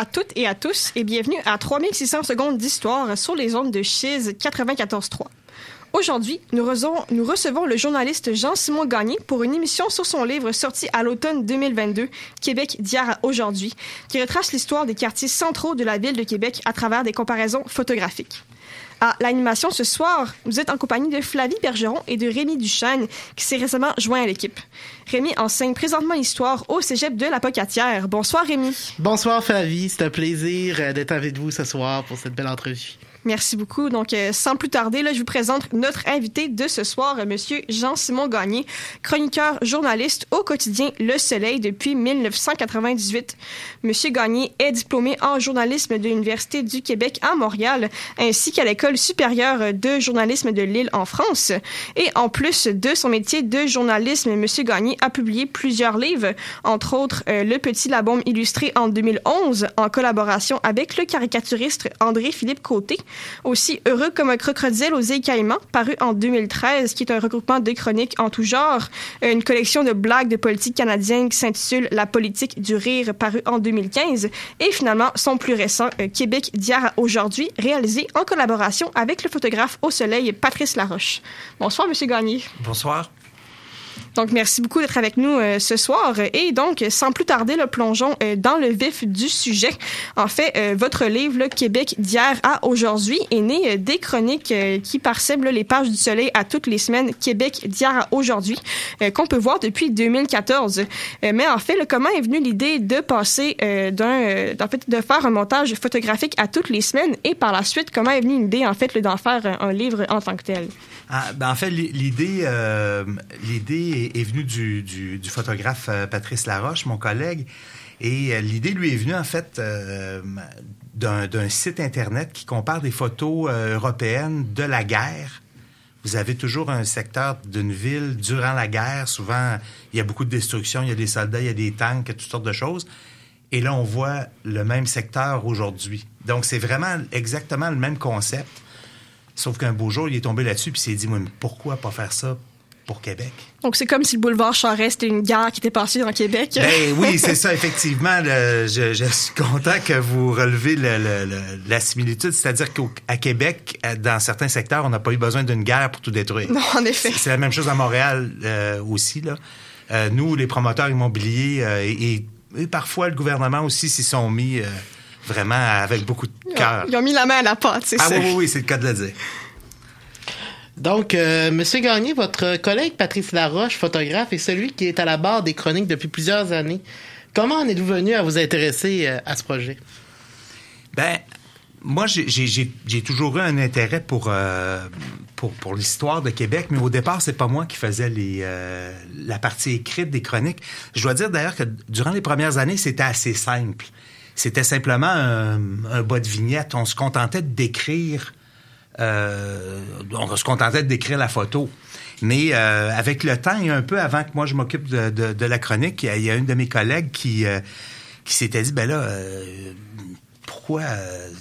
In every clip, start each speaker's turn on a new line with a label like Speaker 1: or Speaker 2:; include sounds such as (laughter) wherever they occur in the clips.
Speaker 1: à toutes et à tous et bienvenue à 3600 secondes d'histoire sur les ondes de Chiz 94.3. Aujourd'hui, nous, nous, recevons le journaliste Jean-Simon Gagné pour une émission sur son livre sorti à l'automne 2022, Québec d'hier à aujourd'hui, qui retrace l'histoire des quartiers centraux de la ville de Québec à travers des comparaisons photographiques. À l'animation ce soir, vous êtes en compagnie de Flavie Bergeron et de Rémi Duchesne, qui s'est récemment joint à l'équipe. Rémi enseigne présentement l'histoire au cégep de la Pocatière. Bonsoir Rémi.
Speaker 2: Bonsoir Flavie, c'est un plaisir euh, d'être avec vous ce soir pour cette belle entrevue.
Speaker 1: Merci beaucoup. Donc, euh, sans plus tarder, là, je vous présente notre invité de ce soir, euh, Monsieur Jean-Simon Gagné, chroniqueur journaliste au quotidien Le Soleil depuis 1998. Monsieur Gagné est diplômé en journalisme de l'Université du Québec à Montréal, ainsi qu'à l'École supérieure de journalisme de Lille en France. Et en plus de son métier de journalisme, Monsieur Gagné a publié plusieurs livres, entre autres euh, Le Petit Labombe illustré en 2011, en collaboration avec le caricaturiste André-Philippe Côté, aussi Heureux comme un crocodile aux îles Caïmans, paru en 2013, qui est un regroupement de chroniques en tout genre, une collection de blagues de politique canadienne qui s'intitule La politique du rire, paru en 2015, et finalement son plus récent, euh, Québec d'hier à aujourd'hui, réalisé en collaboration avec le photographe au soleil Patrice Laroche. Bonsoir, Monsieur Gagné.
Speaker 3: Bonsoir.
Speaker 1: Donc, merci beaucoup d'être avec nous euh, ce soir. Et donc, sans plus tarder, le plongeons euh, dans le vif du sujet. En fait, euh, votre livre, le Québec d'hier à aujourd'hui, est né des chroniques qui parsèment les pages du Soleil à toutes les semaines, Québec d'hier à aujourd'hui, qu'on peut voir depuis 2014. mais en fait, comment est venue l'idée de passer d'un, en fait, de faire un montage photographique à toutes les semaines? Et par la suite, comment est venue l'idée, en fait, d'en faire un livre en tant que tel?
Speaker 3: Ah, ben en fait, l'idée, euh, l'idée est, venue du, du, photographe euh, Patrice Laroche, mon collègue. Et euh, l'idée lui est venue, en fait, d'un site Internet qui compare des photos européennes de la guerre. Vous avez toujours un secteur d'une ville durant la guerre. Souvent, il y a beaucoup de destruction, il y a des soldats, il y a des tanks, toutes sortes de choses. Et là, on voit le même secteur aujourd'hui. Donc, c'est vraiment exactement le même concept. Sauf qu'un beau jour, il est tombé là-dessus puis s'est dit, mais pourquoi pas faire ça pour Québec?
Speaker 1: Donc, c'est comme si le boulevard Charest était une gare qui était passée dans Québec.
Speaker 3: Ben, oui, (laughs) c'est ça, effectivement. je, suis content que vous relevez la similitude. C'est-à-dire qu'à Québec, dans certains secteurs, on n'a pas eu besoin d'une guerre pour tout détruire.
Speaker 1: Non, en effet.
Speaker 3: C'est la même chose à Montréal euh, aussi. Là. Euh, nous, les promoteurs immobiliers euh, et, parfois le gouvernement aussi s'y sont mis vraiment avec beaucoup de cœur.
Speaker 1: Ils ont mis la main à la pâte, c'est
Speaker 3: ça.
Speaker 1: Ah
Speaker 3: oui, oui, oui, c'est le cas de le dire.
Speaker 2: Donc, euh, Monsieur Gagné, votre collègue Patrice Laroche, photographe, est celui qui est à la barre des chroniques depuis plusieurs années. Comment en êtes-vous venu à vous intéresser euh, à ce projet?
Speaker 3: Ben, moi, j'ai toujours eu un intérêt pour, euh, pour, pour l'histoire de Québec, mais au départ, c'est pas moi qui faisais les, la partie écrite des chroniques. Je dois dire d'ailleurs que durant les premières années, c'était assez simple. C'était simplement un, un, bas de vignette. On se contentait de décrire euh, on se contentait de décrire la photo. Mais euh, avec le temps et un peu avant que moi je m'occupe de, la chronique, il y, a, une de mes collègues qui, euh, qui s'était dit, ben là, pourquoi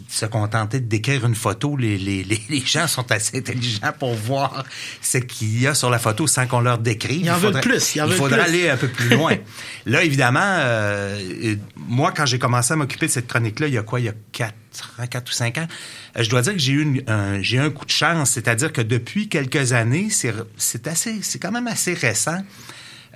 Speaker 3: se contenter de décrire une photo? Les, les, les, gens sont assez intelligents pour voir ce qu'il y a sur la photo sans qu'on leur décrive.
Speaker 2: Il en veut plus.
Speaker 3: Il, faudrait aller un peu plus loin. (laughs) là, évidemment, moi, quand j'ai commencé à m'occuper de cette chronique-là, il y a quoi? Il y a quatre 4 ou 5 ans, euh, je dois dire que j'ai eu un, j'ai un coup de chance. C'est-à-dire que depuis quelques années, c'est, assez, c'est quand même assez récent,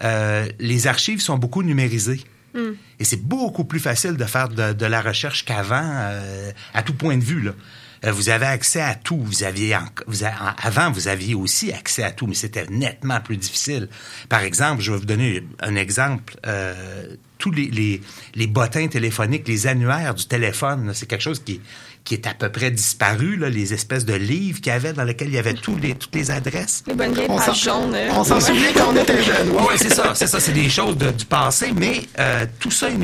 Speaker 3: euh, les archives sont beaucoup numérisées. Hmm. Et c'est beaucoup plus facile de faire de, la recherche qu'avant, euh, à tout point de vue. Là. vous avez accès à tout. Vous aviez, vous avant, vous aviez aussi accès à tout, mais c'était nettement plus difficile. Par exemple, je vais vous donner un exemple tous les, les, bottins téléphoniques, les annuaires du téléphone. C'est quelque chose qui, qui est à peu près disparu, là, les espèces de livres qu'il y avait dans lesquels il y avait tous les, toutes les adresses.
Speaker 1: Les bonnes on pages jaunes.
Speaker 2: On s'en souvient quand on était jeunes.
Speaker 3: Oui, c'est ça. C'est ça. C'est des choses du passé, mais euh, tout ça est,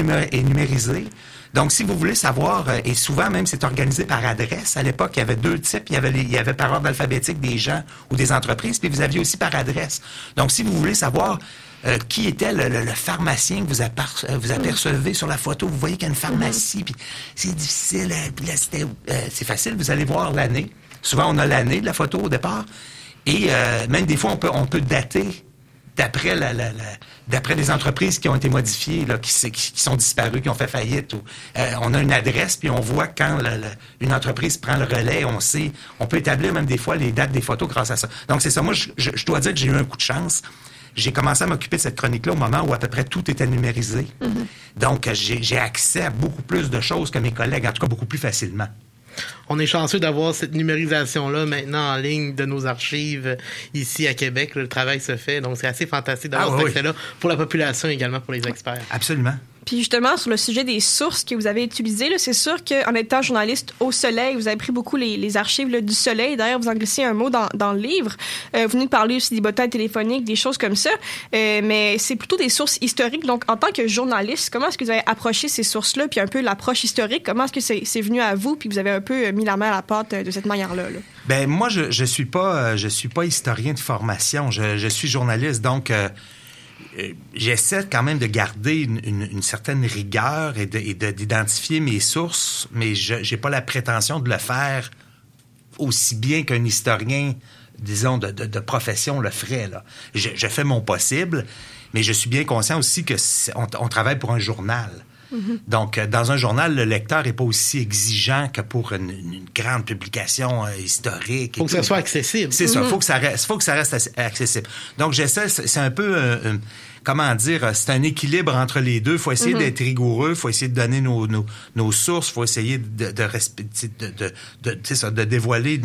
Speaker 3: numérisé. Donc, si vous voulez savoir, euh, et souvent même c'est organisé par adresse. À l'époque, il y avait deux types. Il y avait, il y avait par ordre alphabétique des gens ou des entreprises, puis vous aviez aussi par adresse. Donc, si vous voulez savoir euh, qui était le, pharmacien que vous, euh, vous, apercevez sur la photo? Vous voyez qu'il y a une pharmacie, puis c'est difficile. Euh, c'est facile, vous allez voir l'année. Souvent, on a l'année de la photo au départ. Et même des fois, on peut, on peut dater d'après la, d'après des entreprises qui ont été modifiées, là, qui, qui, sont disparues, qui ont fait faillite. Ou, on a une adresse, puis on voit quand une entreprise prend le relais, on sait, on peut établir même des fois les dates des photos grâce à ça. Donc c'est ça. Moi, je, je dois dire que j'ai eu un coup de chance j'ai commencé à m'occuper de cette chronique-là au moment où à peu près tout était numérisé. Mhm. Donc, j'ai accès à beaucoup plus de choses que mes collègues, en tout cas beaucoup plus facilement.
Speaker 2: On est chanceux d'avoir cette numérisation-là maintenant en ligne de nos archives ici à Québec. Le travail se fait, donc c'est assez fantastique d'avoir ah cet accès-là pour la population également pour les experts.
Speaker 3: Absolument.
Speaker 1: Puis justement, sur le sujet des sources que vous avez utilisées, c'est sûr qu'en étant journaliste au Soleil, vous avez pris beaucoup les, archives du Soleil. D'ailleurs, vous en glissez un mot dans, le livre. Euh, vous venez de parler aussi des bottins téléphoniques, des choses comme ça. Euh, mais c'est plutôt des sources historiques. Donc, en tant que journaliste, comment est-ce que vous avez approché ces sources-là, puis un peu l'approche historique? Comment est-ce que c'est venu à vous, puis vous avez un peu mis la main à la pâte de cette manière-là?
Speaker 3: Ben moi, je, je suis pas, je suis pas historien de formation. Je, suis journaliste, donc... Euh, euh, j'essaie quand même de garder une, certaine rigueur et d'identifier mes sources, mais je n'ai pas la prétention de le faire aussi bien qu'un historien, disons, de, profession le ferait. Là. Je, fais mon possible, mais je suis bien conscient aussi que on, travaille pour un journal. (laughs) Donc, euh, dans un journal, le lecteur est pas aussi exigeant que pour une, une grande publication euh, historique.
Speaker 2: Faut que ça soit accessible.
Speaker 3: C'est ça. Faut que ça reste, faut que ça reste accessible. Donc, j'essaie, c'est c'est un peu, euh, un- comment dire, euh, c'est un équilibre entre les deux. Faut essayer d'être rigoureux, faut essayer de donner nos, nos, nos sources, faut essayer de, de, de, de, de, ça, dévoiler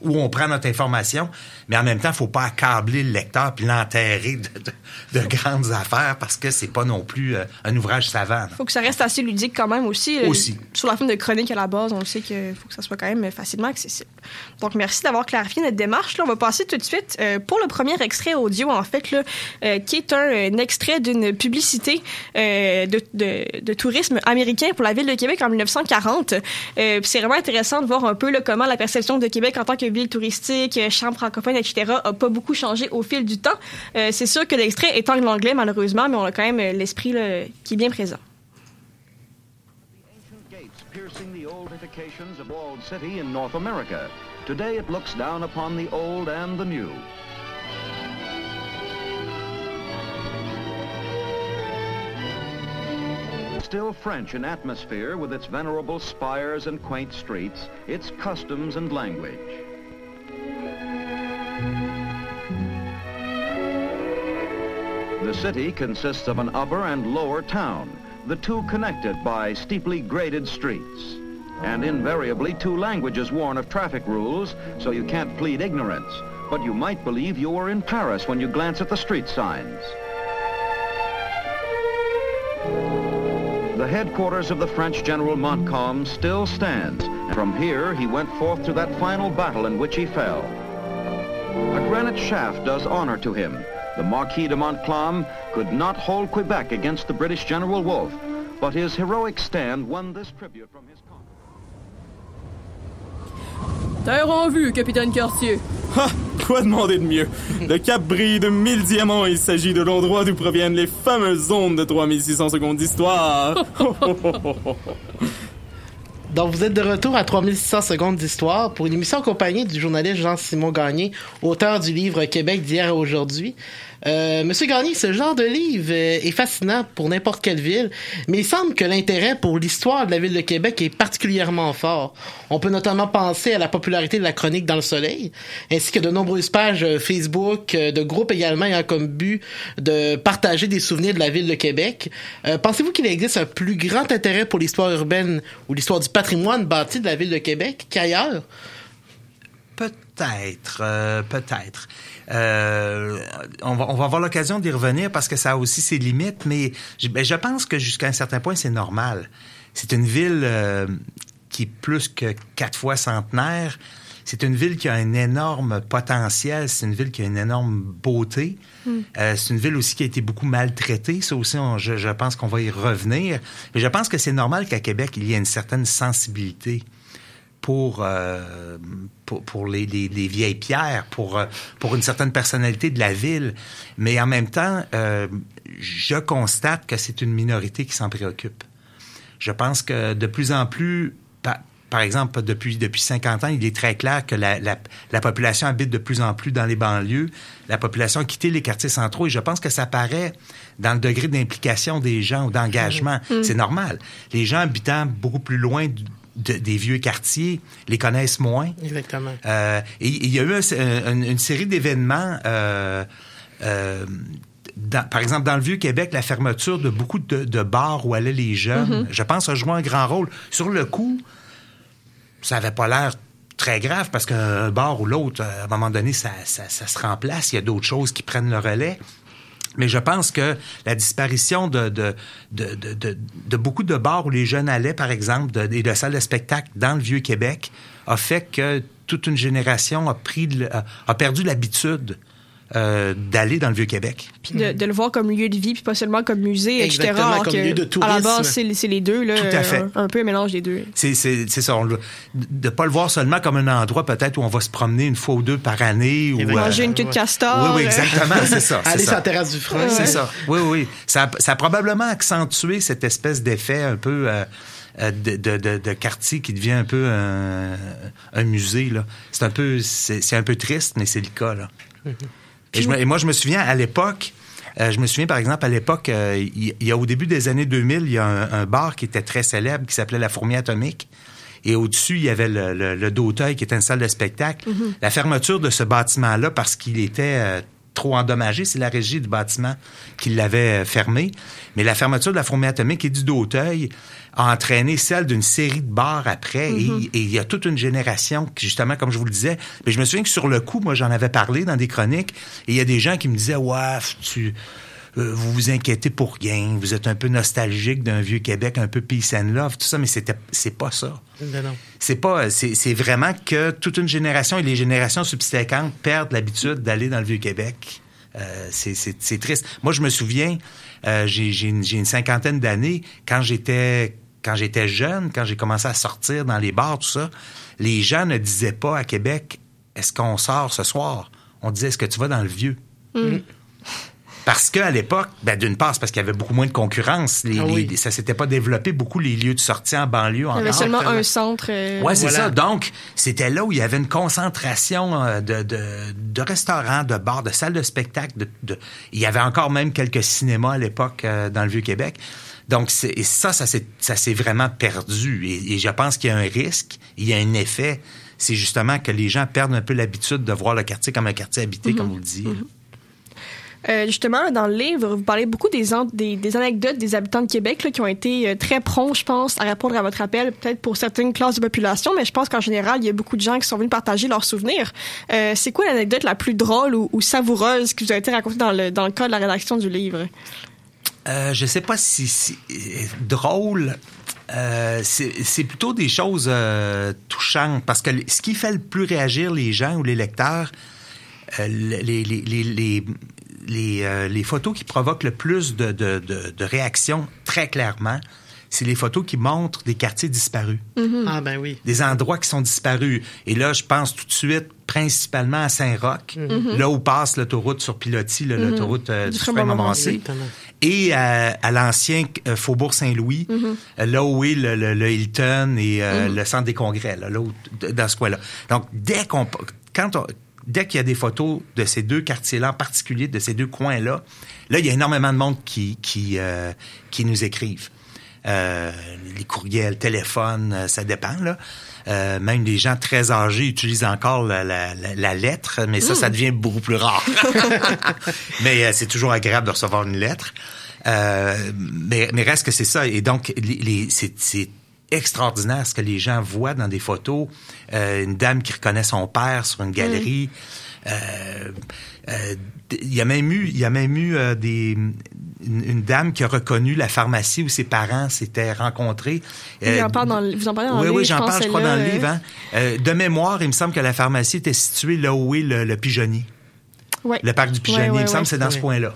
Speaker 3: où on prend notre information, mais en même temps, faut pas accabler le lecteur puis l'enterrer de, de, de grandes affaires parce que c'est pas non plus euh, un ouvrage savant. là.
Speaker 1: Faut que ça reste assez ludique quand même aussi. Euh,
Speaker 3: Aussi.
Speaker 1: Sur la forme de chronique à la base, on sait qu'il faut que ça soit quand même facilement accessible. Donc, merci d'avoir clarifié notre démarche. Là, on va passer tout de suite euh, pour le premier extrait audio, en fait, là, euh, qui est un, un extrait d'une publicité euh, de, tourisme américain pour la ville de Québec en 1940. Euh, c'est vraiment intéressant de voir un peu comment la perception de Québec en tant que ville touristique, euh, chambre francophone, etc., a pas beaucoup changé au fil du temps. C'est sûr que l'extrait est en anglais, malheureusement, mais on a quand même l'esprit qui est bien présent.
Speaker 4: Today it looks down upon the old and the new. Still French in atmosphere with its venerable spires and quaint streets, its customs and language. The city consists of an upper and lower town, the two connected by steeply graded streets. And invariably two languages warn of traffic rules, so you can't plead ignorance. But you might believe you were in Paris when you glance at the street signs. The headquarters of the French General Montcalm still stands. And from here, he went forth to that final battle in which he fell. A granite shaft does honor to him. The Marquis de Montcalm could not hold Quebec against the British General Wolfe, but his heroic stand won this tribute from his.
Speaker 5: Terre en vue, capitaine Cartier.
Speaker 6: Ha! Quoi demander de mieux? Le cap brille de mille diamants. Il s'agit de l'endroit d'où proviennent les fameuses ondes de 3600 secondes d'histoire. (laughs)
Speaker 2: Donc, vous êtes de retour à 3600 secondes d'histoire pour une émission accompagnée du journaliste Jean-Simon Gagné, auteur du livre Québec d'hier à aujourd'hui. Euh, Monsieur Gagné, ce genre de livre euh, est fascinant pour n'importe quelle ville, mais il semble que l'intérêt pour l'histoire de la ville de Québec est particulièrement fort. On peut notamment penser à la popularité de la chronique dans le soleil, ainsi que de nombreuses pages euh, Facebook, de groupes également ayant comme but de partager des souvenirs de la ville de Québec. Pensez-vous qu'il existe un plus grand intérêt pour l'histoire urbaine ou l'histoire du patrimoine bâti de la ville de Québec qu'ailleurs?
Speaker 3: Peut-être, euh, peut-être. Euh, on, va, on va avoir l'occasion d'y revenir parce que ça a aussi ses limites, mais je, ben, je pense que jusqu'à un certain point, c'est normal. C'est une ville euh, qui est plus que quatre fois centenaire. C'est une ville qui a un énorme potentiel. C'est une ville qui a une énorme beauté. Euh, c'est une ville aussi qui a été beaucoup maltraitée. Ça aussi, on- je, je pense qu'on va y revenir. Mais je pense que c'est normal qu'à Québec, il y ait une certaine sensibilité pour, euh, pour, pour les, les, les vieilles pierres, pour, euh, pour une certaine personnalité de la ville. Mais en même temps, euh, je constate que c'est une minorité qui s'en préoccupe. Je pense que de plus en plus, par, par exemple, depuis, depuis 50 ans, il est très clair que la, la, la population habite de plus en plus dans les banlieues. La population a quitté les quartiers centraux et je pense que ça paraît dans le degré d'implication des gens ou d'engagement. C'est normal. Les gens habitant beaucoup plus loin du- de- des vieux quartiers les connaissent moins.
Speaker 2: Exactement.
Speaker 3: Euh, et il y a eu un- un- une série d'événements. euh, euh, dans- par exemple, dans le Vieux-Québec, la fermeture de beaucoup de, de bars où allaient les jeunes, je pense, a joué un grand rôle. Sur le coup, ça avait pas l'air très grave parce qu'un bar ou l'autre, à un moment donné, ça, ça, ça se remplace. Il y a d'autres choses qui prennent le relais. Mais je pense que la disparition de, de, de, de, de- beaucoup de bars où les jeunes allaient, par exemple, et de salles de spectacle dans le Vieux-Québec, a fait que toute une génération a, pris a perdu l'habitude euh, d'aller dans le Vieux-Québec.
Speaker 1: Puis de, de le voir comme lieu de vie, puis pas seulement comme musée, etc.
Speaker 2: Exactement,
Speaker 1: alors
Speaker 2: comme
Speaker 1: que,
Speaker 2: lieu de
Speaker 1: À la
Speaker 2: tourisme.
Speaker 1: base, c'est les deux, là,
Speaker 3: Tout à fait.
Speaker 1: Un, un peu un mélange des deux.
Speaker 3: C'est, ça. on de ne pas le voir seulement comme un endroit peut-être où on va se promener une fois ou deux par année. Ou,
Speaker 2: Et
Speaker 1: Manger
Speaker 3: euh,
Speaker 1: une queue de castor.
Speaker 3: Oui, oui,
Speaker 1: euh,
Speaker 3: exactement, c'est ça.
Speaker 2: Aller sur la terrasse du front.
Speaker 3: C'est ça. Oui, oui. Ça, a- ça a probablement accentué cette espèce d'effet un peu euh, euh, de, de, de, de quartier qui devient un peu un, un musée. Là. C'est un peu, un peu triste, mais c'est le cas. Là. Et, je me- et moi, je me souviens à l'époque. Euh, je me souviens, par exemple, à l'époque, euh, il il y, a au début des années 2000, il y a un, un bar qui était très célèbre qui s'appelait La Fourmi Atomique. Et au-dessus, il y avait le, le, qui était une salle de spectacle. La fermeture de ce bâtiment-là, parce qu'il était euh, trop endommagé, c'est la régie du bâtiment qui l'avait fermé. Mais la fermeture de la Fourmi Atomique et du Dauteuil a entraîné celle d'une série de bars après. Et- Et il y a toute une génération qui, justement, comme je vous le disais, mais je me souviens que sur le coup, moi, j'en avais parlé dans des chroniques. Et il y a des gens qui me disaient, ouais, tu... euh, vous vous inquiétez pour rien, vous êtes un peu nostalgique d'un vieux Québec, un peu peace and love, tout ça, mais c'était, c'est pas ça.
Speaker 2: Non.
Speaker 3: C'est pas, c'est, c'est vraiment que toute une génération et les générations subséquentes perdent l'habitude d'aller dans le vieux Québec. Euh, c'est, c'est, c'est triste. Moi, je me souviens, euh, j'ai, j'ai, une, j'ai une cinquantaine d'années, quand j'étais, quand j'étais jeune, quand j'ai commencé à sortir dans les bars, tout ça, les gens ne disaient pas à Québec, est-ce qu'on sort ce soir? On disait, est-ce que tu vas dans le vieux? Parce qu'à l'époque, ben, d'une part, c'est parce qu'il y avait beaucoup moins de concurrence. Les,
Speaker 2: Ah oui.
Speaker 3: les- ça s'était pas développé beaucoup les lieux de sortie en banlieue
Speaker 1: Il y avait seulement un centre. euh,
Speaker 3: Ouais, c'est
Speaker 2: Voilà.
Speaker 3: ça. Donc, c'était là où il y avait une concentration euh, de, de, de restaurants, de bars, de salles de spectacle. De, de- Il y avait encore même quelques cinémas à l'époque euh, dans le Vieux-Québec. Donc, c'est- et ça, ça s'est ça s'est vraiment perdu. Et, et je pense qu'il y a un risque, il y a un effet. C'est justement que les gens perdent un peu l'habitude de voir le quartier comme un quartier habité, comme vous le disiez.
Speaker 1: Euh, justement, dans le livre, vous parlez beaucoup des, an- des, des anecdotes des habitants de Québec qui ont été euh, très prompts, je pense, à répondre à votre appel, peut-être pour certaines classes de population, mais je pense qu'en général, il y a beaucoup de gens qui sont venus partager leurs souvenirs. Euh, c'est quoi l'anecdote la plus drôle ou, ou savoureuse qui vous a été racontée dans le, dans le de la rédaction du livre?
Speaker 3: Euh, je sais pas si euh, drôle. C'est plutôt des choses touchantes parce que ce qui fait le plus réagir les gens ou les lecteurs, les, les, euh, les photos qui provoquent le plus de, de, de, de réactions, très clairement, c'est les photos qui montrent des quartiers disparus
Speaker 2: Ah, ben oui.
Speaker 3: des endroits qui sont disparus. Et là, je pense tout de suite principalement à Saint-Roch, là où passe l'autoroute sur Pilotis, là, l'autoroute euh,
Speaker 1: Du
Speaker 3: du.
Speaker 1: Frein-Montmorency,
Speaker 2: Exactement.
Speaker 3: et à l'ancien euh, Faubourg Saint-Louis, euh, là où est le, le- le Hilton et euh, le centre des congrès, là, là où- dans ce coin-là. Donc, dès qu'on... Quand on, Dès qu'il y a des photos de ces deux quartiers-là, en particulier de ces deux coins-là, là, il y a énormément de monde qui, qui, euh, qui nous écrivent. Euh, les courriels, téléphones, euh, ça dépend. Là. Euh, même des gens très âgés utilisent encore la, la, la, la lettre, mais ça, ça devient beaucoup plus rare. (laughs) mais c'est toujours agréable de recevoir une lettre. Mais, mais reste que c'est ça. Et donc, les, les- c'est, c'est extraordinaire ce que les gens voient dans des photos. Euh, une dame qui reconnaît son père sur une galerie. Euh, euh, Il y a même eu, y a même eu des, une, une dame qui a reconnu la pharmacie où ses parents s'étaient rencontrés.
Speaker 1: Vous en parlez dans le- dans
Speaker 3: oui, oui,
Speaker 1: livre,
Speaker 3: j'en parle, je crois, dans le livre. hein. De mémoire, il me semble que la pharmacie était située là où est le, le pigeonnier.
Speaker 1: Ouais.
Speaker 3: Le parc du pigeonnier,
Speaker 1: Ouais, ouais,
Speaker 3: il me semble que c'est dans ce coin-là.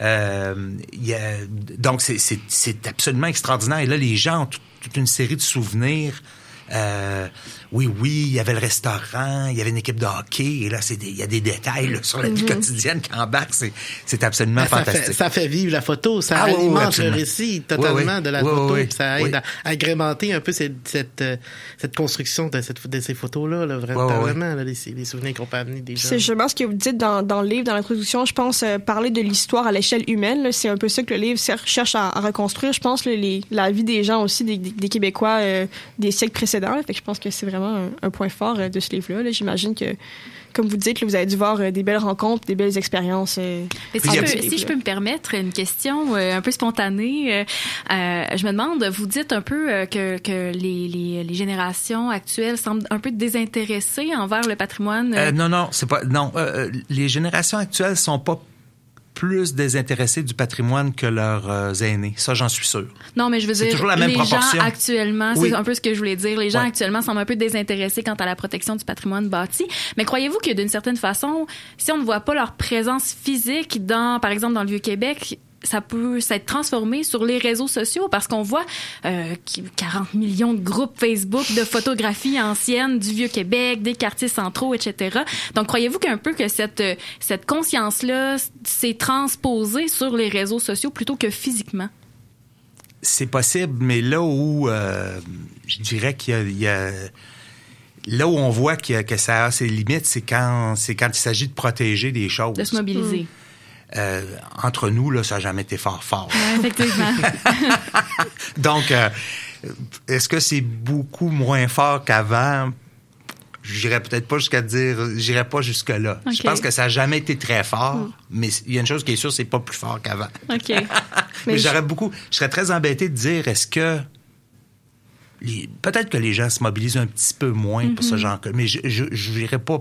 Speaker 3: Euh, y a- donc, c'est absolument extraordinaire. Et là, les gens ont tout- une série de souvenirs. Euh, oui, oui, il y avait le restaurant, il y avait une équipe de hockey, et là, c'est il y a des détails là, sur la vie quotidienne qui embarquent. C'est- C'est absolument
Speaker 2: ça,
Speaker 3: fantastique.
Speaker 2: fait, ça fait vivre la photo, ça
Speaker 3: Ah oui, oui,
Speaker 2: alimente le récit totalement
Speaker 3: Oui, oui.
Speaker 2: de la
Speaker 3: Oui,
Speaker 2: photo,
Speaker 3: oui,
Speaker 2: puis ça
Speaker 3: oui.
Speaker 2: aide à agrémenter un peu cette, cette, euh, cette construction de, cette, de ces photos-là, là, vraiment,
Speaker 3: Oui, oui, oui.
Speaker 2: vraiment là, les, les souvenirs qu'on peut amener des gens.
Speaker 1: C'est justement ce que vous dites dans, dans le livre, dans l'introduction. Je pense euh, parler de l'histoire à l'échelle humaine. là, C'est un peu ça que le livre cherche à, à reconstruire. Je pense là, les, la vie des gens aussi, des, des- des Québécois euh, des siècles précédents. là. Fait que je pense que c'est vraiment un, un point fort euh, de ce livre-là. là. J'imagine que, comme vous dites, là, vous avez dû voir euh, des belles rencontres, des belles expériences. euh,
Speaker 7: si, je
Speaker 3: a-
Speaker 7: peux, si je peux me permettre une question euh, un peu spontanée, euh, euh, je me demande, vous dites un peu euh, que, que les, les, les générations actuelles semblent un peu désintéressées envers le patrimoine.
Speaker 3: Euh, non, non, c'est pas. Non, euh, les générations actuelles sont pas plus désintéressées du patrimoine que leurs euh, aînés. Ça, j'en suis sûr.
Speaker 7: Non, mais je veux dire,
Speaker 3: toujours la même
Speaker 7: les
Speaker 3: proportion.
Speaker 7: gens actuellement,
Speaker 3: Oui.
Speaker 7: c'est un peu ce que je voulais dire, les gens
Speaker 3: Ouais.
Speaker 7: actuellement semblent un peu désintéressés quant à la protection du patrimoine bâti. Mais croyez-vous que d'une certaine façon, si on ne voit pas leur présence physique dans, par exemple, dans le Vieux-Québec, ça peut s'être transformé sur les réseaux sociaux parce qu'on voit euh, qui- 40 millions de groupes Facebook de photographies anciennes du Vieux-Québec, des quartiers centraux, etc. Donc, croyez-vous qu'un peu que cette, euh, cette conscience-là s'est transposée sur les réseaux sociaux plutôt que physiquement?
Speaker 3: C'est possible, mais là où euh, je dirais qu'il y a, il y a- là où on voit que ça a ses limites, c'est quand c'est quand il s'agit de protéger des choses.
Speaker 7: de se mobiliser.
Speaker 3: Euh, entre nous, là, ça n'a jamais été fort fort.
Speaker 7: Ouais, effectivement. (laughs)
Speaker 3: Donc, euh, est-ce que c'est beaucoup moins fort qu'avant? J'irais peut-être pas jusqu'à dire, j'irais pas jusque là. Je pense que ça n'a jamais été très fort, mais il y a une chose qui est sûre, c'est pas plus fort qu'avant.
Speaker 7: OK. (laughs)
Speaker 3: Mais,
Speaker 1: Mais
Speaker 3: j'aurais beaucoup, je serais très embêté de dire, est-ce que peut-être que les gens se mobilisent un petit peu moins pour ce
Speaker 7: Mhm.
Speaker 3: genre mais je, je, je n'irais pas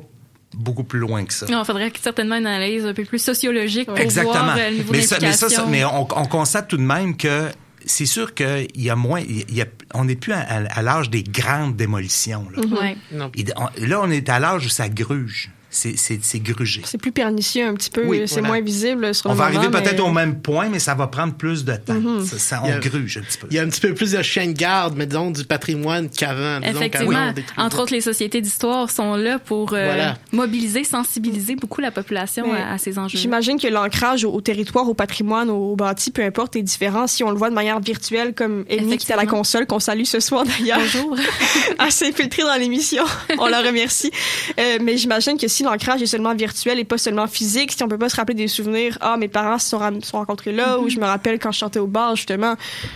Speaker 3: beaucoup plus loin que ça.
Speaker 7: Non, il faudrait certainement une analyse un peu plus sociologique pour
Speaker 3: Exactement.
Speaker 7: voir euh, le niveau
Speaker 3: mais, ça, mais, ça, mais on, on constate tout de même que c'est sûr qu'il y a moins, il y a, on n'est plus à, à- à l'âge des grandes démolitions. Là.
Speaker 7: Ouais.
Speaker 2: Non.
Speaker 3: Il- on- là, on est à l'âge où ça gruge. C'est, grugé.
Speaker 1: C'est plus pernicieux un petit peu,
Speaker 3: Oui,
Speaker 1: c'est
Speaker 3: voilà.
Speaker 1: moins visible sur
Speaker 3: On
Speaker 1: le
Speaker 3: va arriver peut-être
Speaker 1: mais-
Speaker 3: au même point, mais ça va prendre plus de temps.
Speaker 7: Mhm.
Speaker 3: Ça- ça- on
Speaker 2: a-
Speaker 3: gruge un petit peu.
Speaker 2: Il y a un petit peu plus de chien de garde, mais disons, du patrimoine qu'avant.
Speaker 7: Effectivement. Entre autres, les sociétés d'histoire sont là pour euh,
Speaker 2: Voilà.
Speaker 7: mobiliser, sensibiliser beaucoup la population à, à ces enjeux.
Speaker 1: J'imagine que l'ancrage au, au territoire, au patrimoine, au bâti, peu importe, est différent si on le voit de manière virtuelle, comme Amy qui est à la console, qu'on salue ce soir d'ailleurs.
Speaker 7: Bonjour. (laughs)
Speaker 1: assez infiltrée dans l'émission. On la remercie. Euh, mais j'imagine que si l'ancrage est seulement virtuel et pas seulement physique, si on peut pas se rappeler des souvenirs, ah, mes parents se sont, rencontrés là, ou je me rappelle quand je chantais au bar, justement,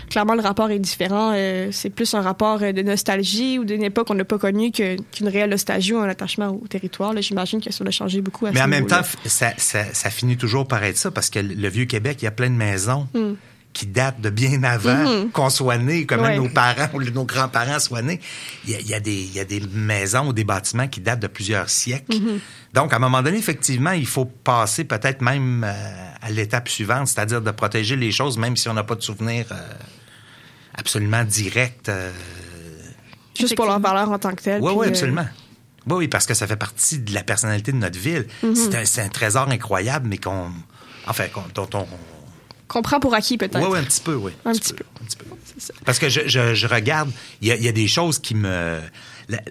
Speaker 1: clairement, le rapport est différent. Euh, c'est plus un rapport euh, de nostalgie ou d'une époque qu'on n'a pas connue qu'une réelle nostalgie ou un attachement au territoire. Là, j'imagine que ça a changé beaucoup à
Speaker 3: Mais
Speaker 1: ce
Speaker 3: en même temps, ça, ça, ça finit toujours par être ça, parce que le Vieux-Québec, il y a plein de maisons
Speaker 1: Hmm.
Speaker 3: Qui datent de bien avant qu'on soit né, que même
Speaker 1: Ouais.
Speaker 3: nos parents ou nos grands-parents soient nés. Il y, a, il, y a des, il y a des maisons ou des bâtiments qui datent de plusieurs siècles.
Speaker 1: Mm-hmm.
Speaker 3: Donc, à un moment donné, effectivement, il faut passer peut-être même euh, à l'étape suivante, c'est-à-dire de protéger les choses, même si on n'a pas de souvenir euh, absolument direct. euh,
Speaker 1: Juste pour leur valeur en tant que telle.
Speaker 3: oui, oui,
Speaker 1: euh,
Speaker 3: absolument. Oui, oui, parce que ça fait partie de la personnalité de notre ville.
Speaker 1: Mm-hmm.
Speaker 3: C'est un, trésor incroyable, mais qu'on. Enfin, qu'on, dont on.
Speaker 1: Qu'on prend pour acquis, peut-être.
Speaker 3: Oui, oui, un petit peu, oui.
Speaker 1: Un petit peu.
Speaker 3: Un petit peu. Parce que je, je, je regarde, il y a, il y a des choses qui me. la-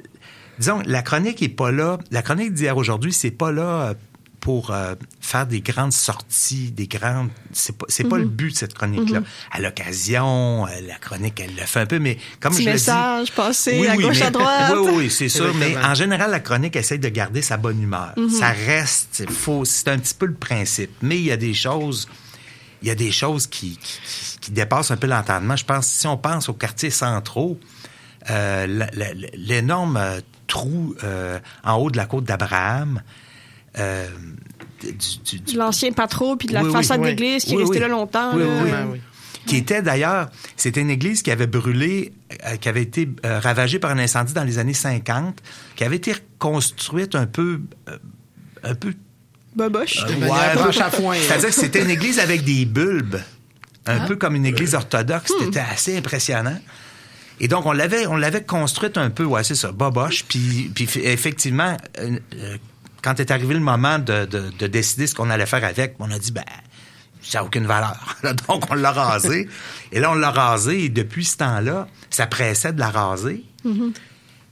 Speaker 3: disons, la chronique est pas là. La chronique d'hier aujourd'hui, c'est pas là euh, pour euh, faire des grandes sorties, des grandes. C'est pas, c'est pas le but de cette chronique-là. À l'occasion, euh, la chronique, elle le fait un peu, mais comme
Speaker 1: Petit
Speaker 3: je le dis.
Speaker 1: message passé à gauche,
Speaker 3: mais-
Speaker 1: à droite. (laughs)
Speaker 3: Oui, oui, c'est sûr. Mais en général, la chronique essaie de garder sa bonne humeur.
Speaker 1: Mhm.
Speaker 3: Ça reste. C'est un petit peu le principe. Mais il y a des choses, il y a des choses qui, qui, qui- qui dépassent un peu l'entendement. Je pense, si on pense aux quartiers centraux, euh, l'énorme euh, trou euh, en haut de la côte d'Abraham, euh, du, du- du-
Speaker 1: De l'ancien patron, puis de la
Speaker 3: Oui,
Speaker 1: façade
Speaker 2: oui.
Speaker 1: d'église qui est
Speaker 3: Oui,
Speaker 1: restée
Speaker 3: oui.
Speaker 1: là longtemps.
Speaker 3: Oui,
Speaker 1: là.
Speaker 3: oui, oui.
Speaker 2: Vraiment, oui.
Speaker 3: qui était d'ailleurs, c'était une église qui avait brûlé, euh, qui avait été euh, ravagée par un incendie dans les années 50, qui avait été reconstruite un peu, euh, un peu.
Speaker 1: Boboche.
Speaker 3: Un peu-
Speaker 2: branche à foin.
Speaker 3: C'est-à-dire que c'était une église avec des bulbes, un peu comme une église orthodoxe.
Speaker 1: Hmm.
Speaker 3: C'était assez impressionnant. Et donc, on l'avait, on l'avait construite un peu, ouais, c'est ça, boboche. Puis, puis effectivement, euh, euh, quand est arrivé le moment de, de- de décider ce qu'on allait faire avec, on a dit, ben, ça n'a aucune valeur. (laughs) donc, on l'a rasé. et là, on l'a rasé. Et depuis ce temps-là, ça pressait de la raser.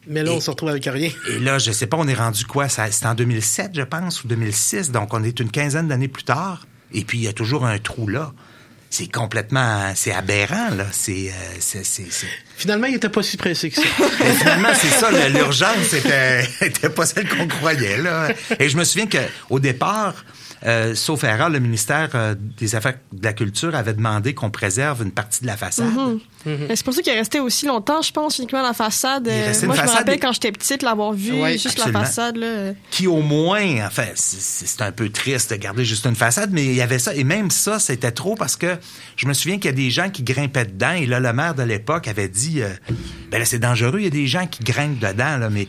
Speaker 2: Mais là, on se retrouve avec rien.
Speaker 3: Et là, je sais pas, on est rendu quoi? C'est en 2007, je pense, ou 2006. Donc, on est une quinzaine d'années plus tard. Et puis, il y a toujours un trou là. C'est complètement... C'est aberrant, là. C'est... euh,
Speaker 2: Finalement, il était pas si pressé que ça. (laughs)
Speaker 3: Et finalement, c'est ça, l'urgence était, (laughs) était pas celle qu'on croyait. Là. Et je me souviens qu'au départ, euh, sauf erreur, le ministère euh, des Affaires de la Culture avait demandé qu'on préserve une partie de la façade.
Speaker 1: Mais C'est pour ça qu'il est resté aussi longtemps, je pense, uniquement la façade.
Speaker 3: Il est
Speaker 1: Euh,
Speaker 3: resté
Speaker 1: Moi,
Speaker 3: une
Speaker 1: je me rappelle
Speaker 3: et-
Speaker 1: quand j'étais petite l'avoir vu, juste
Speaker 3: absolument.
Speaker 1: la façade. Là.
Speaker 3: qui au moins, enfin, c'est- un peu triste de garder juste une façade, mais il y avait ça. Et même ça, c'était trop parce que je me souviens qu'il y a des gens qui grimpaient dedans. Et là, le maire de l'époque avait dit, euh, ben là, c'est dangereux, il y a des gens qui grimpent dedans, là, mais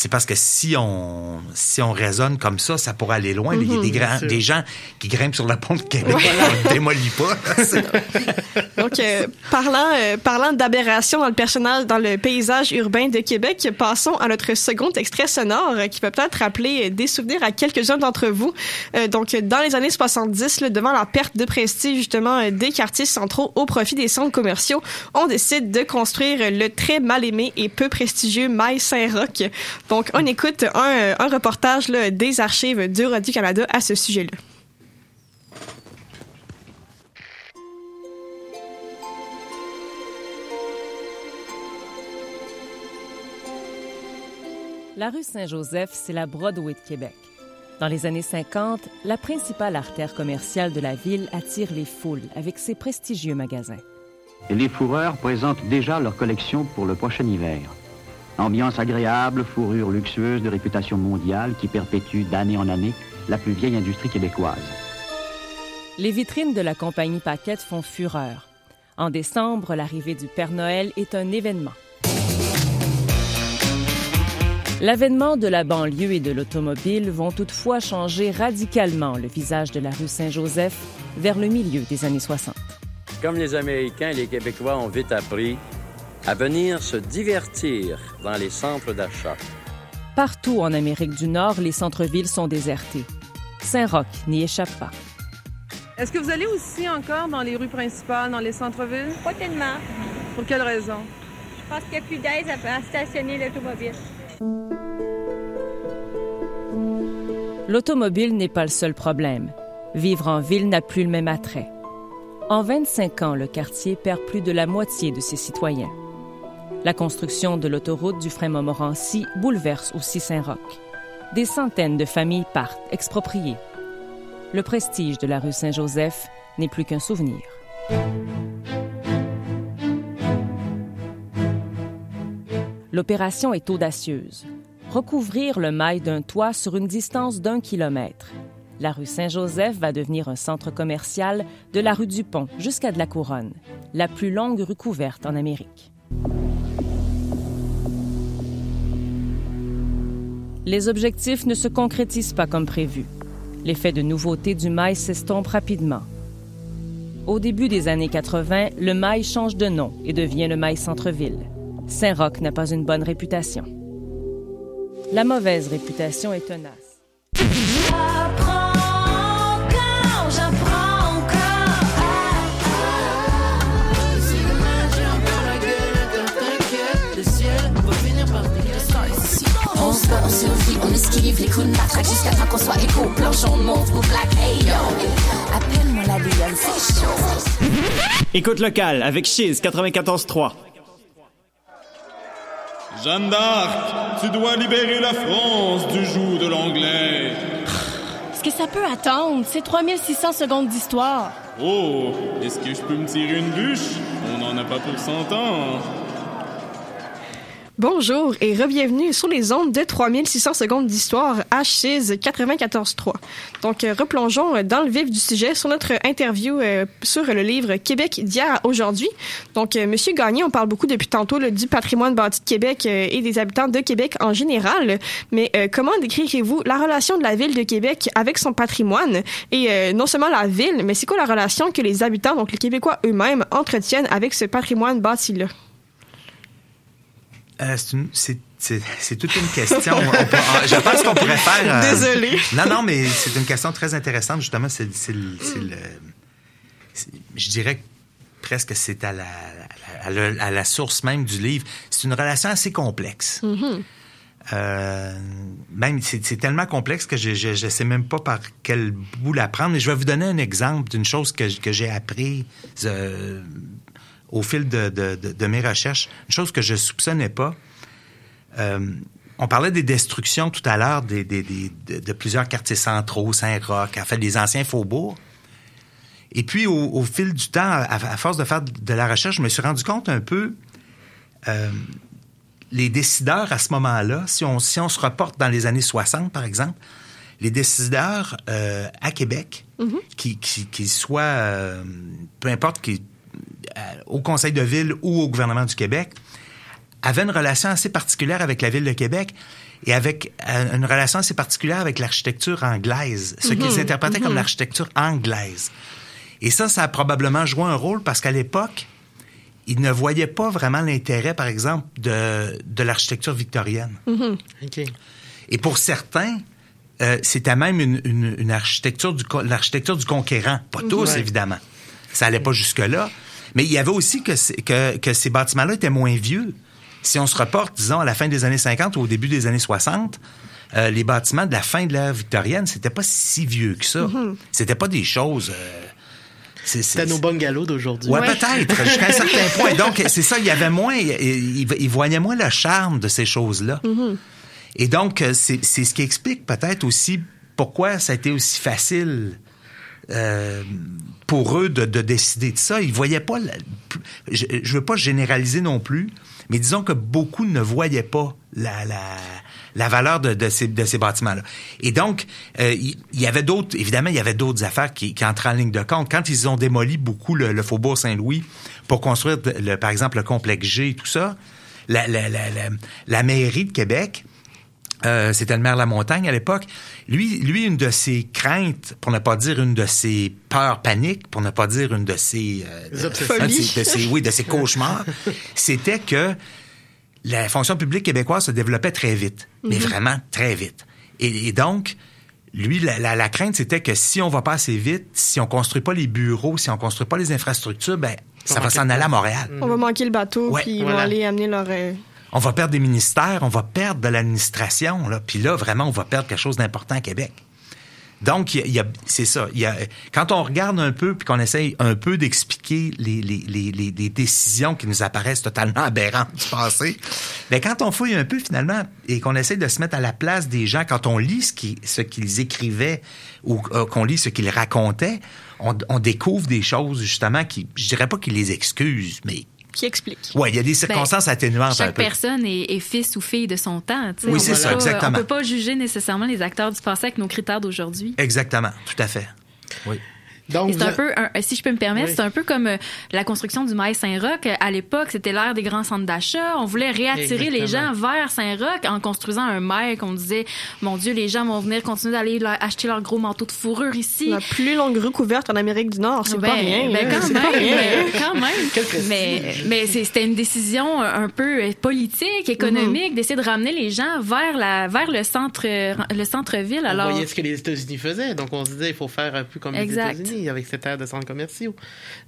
Speaker 3: c'est parce que si on, si on raisonne comme ça, ça pourrait aller loin. Il y a des, grands-
Speaker 2: sûr.
Speaker 3: des gens qui grimpent sur la pont de Québec, on ne démolit pas. (laughs) (laughs)
Speaker 1: Donc, euh, parlant, euh, parlant d'aberration dans le personnage, dans le paysage urbain de Québec, passons à notre second extrait sonore euh, qui peut peut-être rappeler euh, des souvenirs à quelques-uns d'entre vous. Donc, dans les années 70, là, devant la perte de prestige justement des quartiers centraux au profit des centres commerciaux, on décide de construire le très mal aimé et peu prestigieux Mail Saint-Roch. Donc, on écoute un, reportage des archives du Radio-Canada à ce sujet-là.
Speaker 8: La rue Saint-Joseph, c'est la Broadway de Québec. Dans les années 50, la principale artère commerciale de la ville attire les foules avec ses prestigieux magasins.
Speaker 9: Les fourreurs présentent déjà leur collection pour le prochain hiver. Ambiance agréable, fourrure luxueuse de réputation mondiale qui perpétue d'année en année la plus vieille industrie québécoise.
Speaker 8: Les vitrines de la compagnie Paquette font fureur. En décembre, l'arrivée du Père Noël est un événement. L'avènement de la banlieue et de l'automobile vont toutefois changer radicalement le visage de la rue Saint-Joseph vers le milieu des années 60.
Speaker 10: Comme les Américains, les Québécois ont vite appris à venir se divertir dans les centres d'achat.
Speaker 8: Partout en Amérique du Nord, les centres-villes sont désertés. Saint-Roch n'y échappe pas.
Speaker 5: Est-ce que vous allez aussi encore dans les rues principales, dans les centres-villes?
Speaker 11: Pas tellement.
Speaker 5: Pour quelle raison?
Speaker 11: Je pense qu'il n'y a plus d'aise à stationner l'automobile.
Speaker 8: L'automobile n'est pas le seul problème. Vivre en ville n'a plus le même attrait. En 25 ans, le quartier perd plus de la moitié de ses citoyens. La construction de l'autoroute du Fray-Montmorency bouleverse aussi Saint-Roch. Des centaines de familles partent, expropriées. Le prestige de la rue Saint-Joseph n'est plus qu'un souvenir. L'opération est audacieuse. Recouvrir le mail d'un toit sur une distance d'un kilomètre. La rue Saint-Joseph va devenir un centre commercial de la rue du Pont jusqu'à de la Couronne, la plus longue rue couverte en Amérique. Les objectifs ne se concrétisent pas comme prévu. L'effet de nouveauté du mail s'estompe rapidement. Au début des années 80, le mail change de nom et devient le mail centre-ville. Saint-Roch n'a pas une bonne réputation. La mauvaise réputation est tenace.
Speaker 12: On se bat, on survit, on esquive les coups de matraque jusqu'à temps qu'on soit égaux. Planche, on monte pour black. Hey yo, appelle-moi la Lyon, c'est chaud.
Speaker 13: Écoute locale avec Chiz 94.3.
Speaker 6: Jeanne d'Arc, tu dois libérer la France du joug de l'anglais.
Speaker 14: Est-ce que ça peut attendre? C'est 3600 secondes d'histoire.
Speaker 6: Oh, est-ce que je peux me tirer une bûche? On n'en a pas pour 100 ans.
Speaker 1: Bonjour et re-bienvenue sur les ondes de 3600 secondes d'histoire H6 94.3. Donc, euh, replongeons dans le vif du sujet sur notre interview euh, sur le livre Québec d'hier aujourd'hui. Donc, euh, Monsieur Gagné, on parle beaucoup depuis tantôt du patrimoine bâti de Québec et des habitants de Québec en général. Mais comment décrirez-vous la relation de la ville de Québec avec son patrimoine? Et non seulement la ville, mais c'est quoi la relation que les habitants, donc les Québécois eux-mêmes, entretiennent avec ce patrimoine bâti-là?
Speaker 3: Euh, c'est toute une question. Peut- ah, je pense qu'on pourrait faire. euh,
Speaker 1: Désolée.
Speaker 3: Non, non, mais c'est une question très intéressante. Justement, c'est le, Je dirais que presque c'est à la, à, la, à la source même du livre. C'est une relation assez complexe. Euh, même c'est tellement complexe que je, je sais même pas par quel bout la prendre. Mais je vais vous donner un exemple d'une chose que, que j'ai appris euh, au fil de, de, de, de mes recherches, une chose que je soupçonnais pas. Euh, on parlait des destructions tout à l'heure des, des, des- de, plusieurs quartiers centraux, Saint-Roch, en fait des anciens faubourgs. Et puis au, au fil du temps, à, à force de faire de la recherche, je me suis rendu compte un peu euh, les décideurs à ce moment-là, si on, si on se reporte dans les années 60, par exemple, les décideurs euh, à Québec, qui, qui, qui soient, euh, peu importe, qui, au Conseil de ville ou au gouvernement du Québec, avaient une relation assez particulière avec la ville de Québec et avec euh, une relation assez particulière avec l'architecture anglaise, ce qu'ils
Speaker 15: Mhm,
Speaker 3: interprétaient comme
Speaker 15: mhm.
Speaker 3: l'architecture anglaise. Et ça, ça a probablement joué un rôle parce qu'à l'époque, ils ne voyaient pas vraiment l'intérêt, par exemple, de, de l'architecture victorienne. Et pour certains, euh, c'était même une, une- une architecture du l'architecture du conquérant. Pas tous,
Speaker 15: Ouais.
Speaker 3: évidemment. Ça allait pas jusque-là. Mais il y avait aussi que, c'est- que, que ces bâtiments-là étaient moins vieux. Si on se reporte, disons, à la fin des années 50 ou au début des années 60, euh, les bâtiments de la fin de l'ère victorienne, c'était pas si vieux que ça.
Speaker 2: Mhm.
Speaker 3: C'était pas des choses... euh,
Speaker 2: C'était nos bungalows d'aujourd'hui.
Speaker 3: Ouais, peut-être, jusqu'à un certain (laughs) point. Donc, c'est ça, il y avait moins, il, il- il voyait moins le charme de ces choses-là. Et donc, euh, c'est c'est ce qui explique peut-être aussi pourquoi ça a été aussi facile euh, pour eux de, de décider de ça. Ils voyaient pas, la- je, je veux pas généraliser non plus, mais disons que beaucoup ne voyaient pas la, la, la valeur de, de ces, de ces bâtiments-là. Et donc, euh, il y, avait d'autres, évidemment, il y avait d'autres affaires qui, qui entraient en ligne de compte. Quand ils ont démoli beaucoup le, le faubourg Saint-Louis pour construire, le, par exemple, le complexe G et tout ça, la, la, la, la mairie de Québec, euh, c'était le maire La Montagne à l'époque. Lui, lui, une de ses craintes, pour ne pas dire une de ses peurs paniques, pour ne pas dire une de ses, euh, de ses- de ses- oui, de ses cauchemars, (laughs) c'était que la fonction publique québécoise se développait très vite, mais
Speaker 15: Mhm.
Speaker 3: vraiment très vite. Et, et donc, lui, la, la- la crainte, c'était que si on va pas assez vite, si on construit pas les bureaux, si on construit pas les infrastructures, ben, ça va s'en aller à Montréal.
Speaker 1: On va manquer le bateau,
Speaker 3: Ouais,
Speaker 1: puis ils
Speaker 3: voilà.
Speaker 1: vont aller amener leur.
Speaker 3: On va perdre des ministères, on va perdre de l'administration, là. Puis là, vraiment, on va perdre quelque chose d'important à Québec. Donc, il y a- c'est ça. Quand on regarde un peu puis qu'on essaye un peu d'expliquer les, décisions qui nous apparaissent totalement aberrantes du passé, ben quand on fouille un peu finalement et qu'on essaye de se mettre à la place des gens, quand on lit ce qui- ce qu'ils écrivaient ou euh, qu'on lit ce qu'ils racontaient, on, on découvre des choses justement qui, je dirais pas qu'ils les excusent, mais
Speaker 1: qui explique.
Speaker 3: ouais, il y a des circonstances
Speaker 7: Ben,
Speaker 3: atténuantes un
Speaker 7: Chaque
Speaker 3: peu.
Speaker 7: personne est, est fils ou fille de son temps.
Speaker 3: Oui, c'est ça,
Speaker 7: pas-
Speaker 3: exactement.
Speaker 7: On peut pas juger nécessairement les acteurs du passé avec nos critères d'aujourd'hui.
Speaker 3: Exactement, tout à fait. Oui.
Speaker 2: Donc,
Speaker 7: c'est un peu, un- si je peux me permettre,
Speaker 3: Oui.
Speaker 7: c'est un peu comme euh, la construction du maïs Saint-Roch. Euh, À l'époque, c'était l'ère des grands centres d'achat. On voulait réattirer les gens vers Saint-Roch en construisant un mail qu'on disait, mon Dieu, les gens vont venir continuer d'aller leur- acheter leur gros manteau de fourrure ici.
Speaker 1: La plus longue rue couverte en Amérique du Nord, c'est
Speaker 7: Ben,
Speaker 1: pas rien.
Speaker 7: ben,
Speaker 1: là.
Speaker 7: quand même,
Speaker 1: pas rien.
Speaker 7: euh, quand même. (laughs) Mais, mais c'était une décision un peu euh, politique, économique, d'essayer de ramener les gens vers la, vers le centre, euh, le centre-ville. Alors,
Speaker 2: voyait ce que les États-Unis faisaient, donc on se disait il faut faire un peu comme
Speaker 7: Exact.
Speaker 2: les États-Unis avec cette ère de centres commerciaux.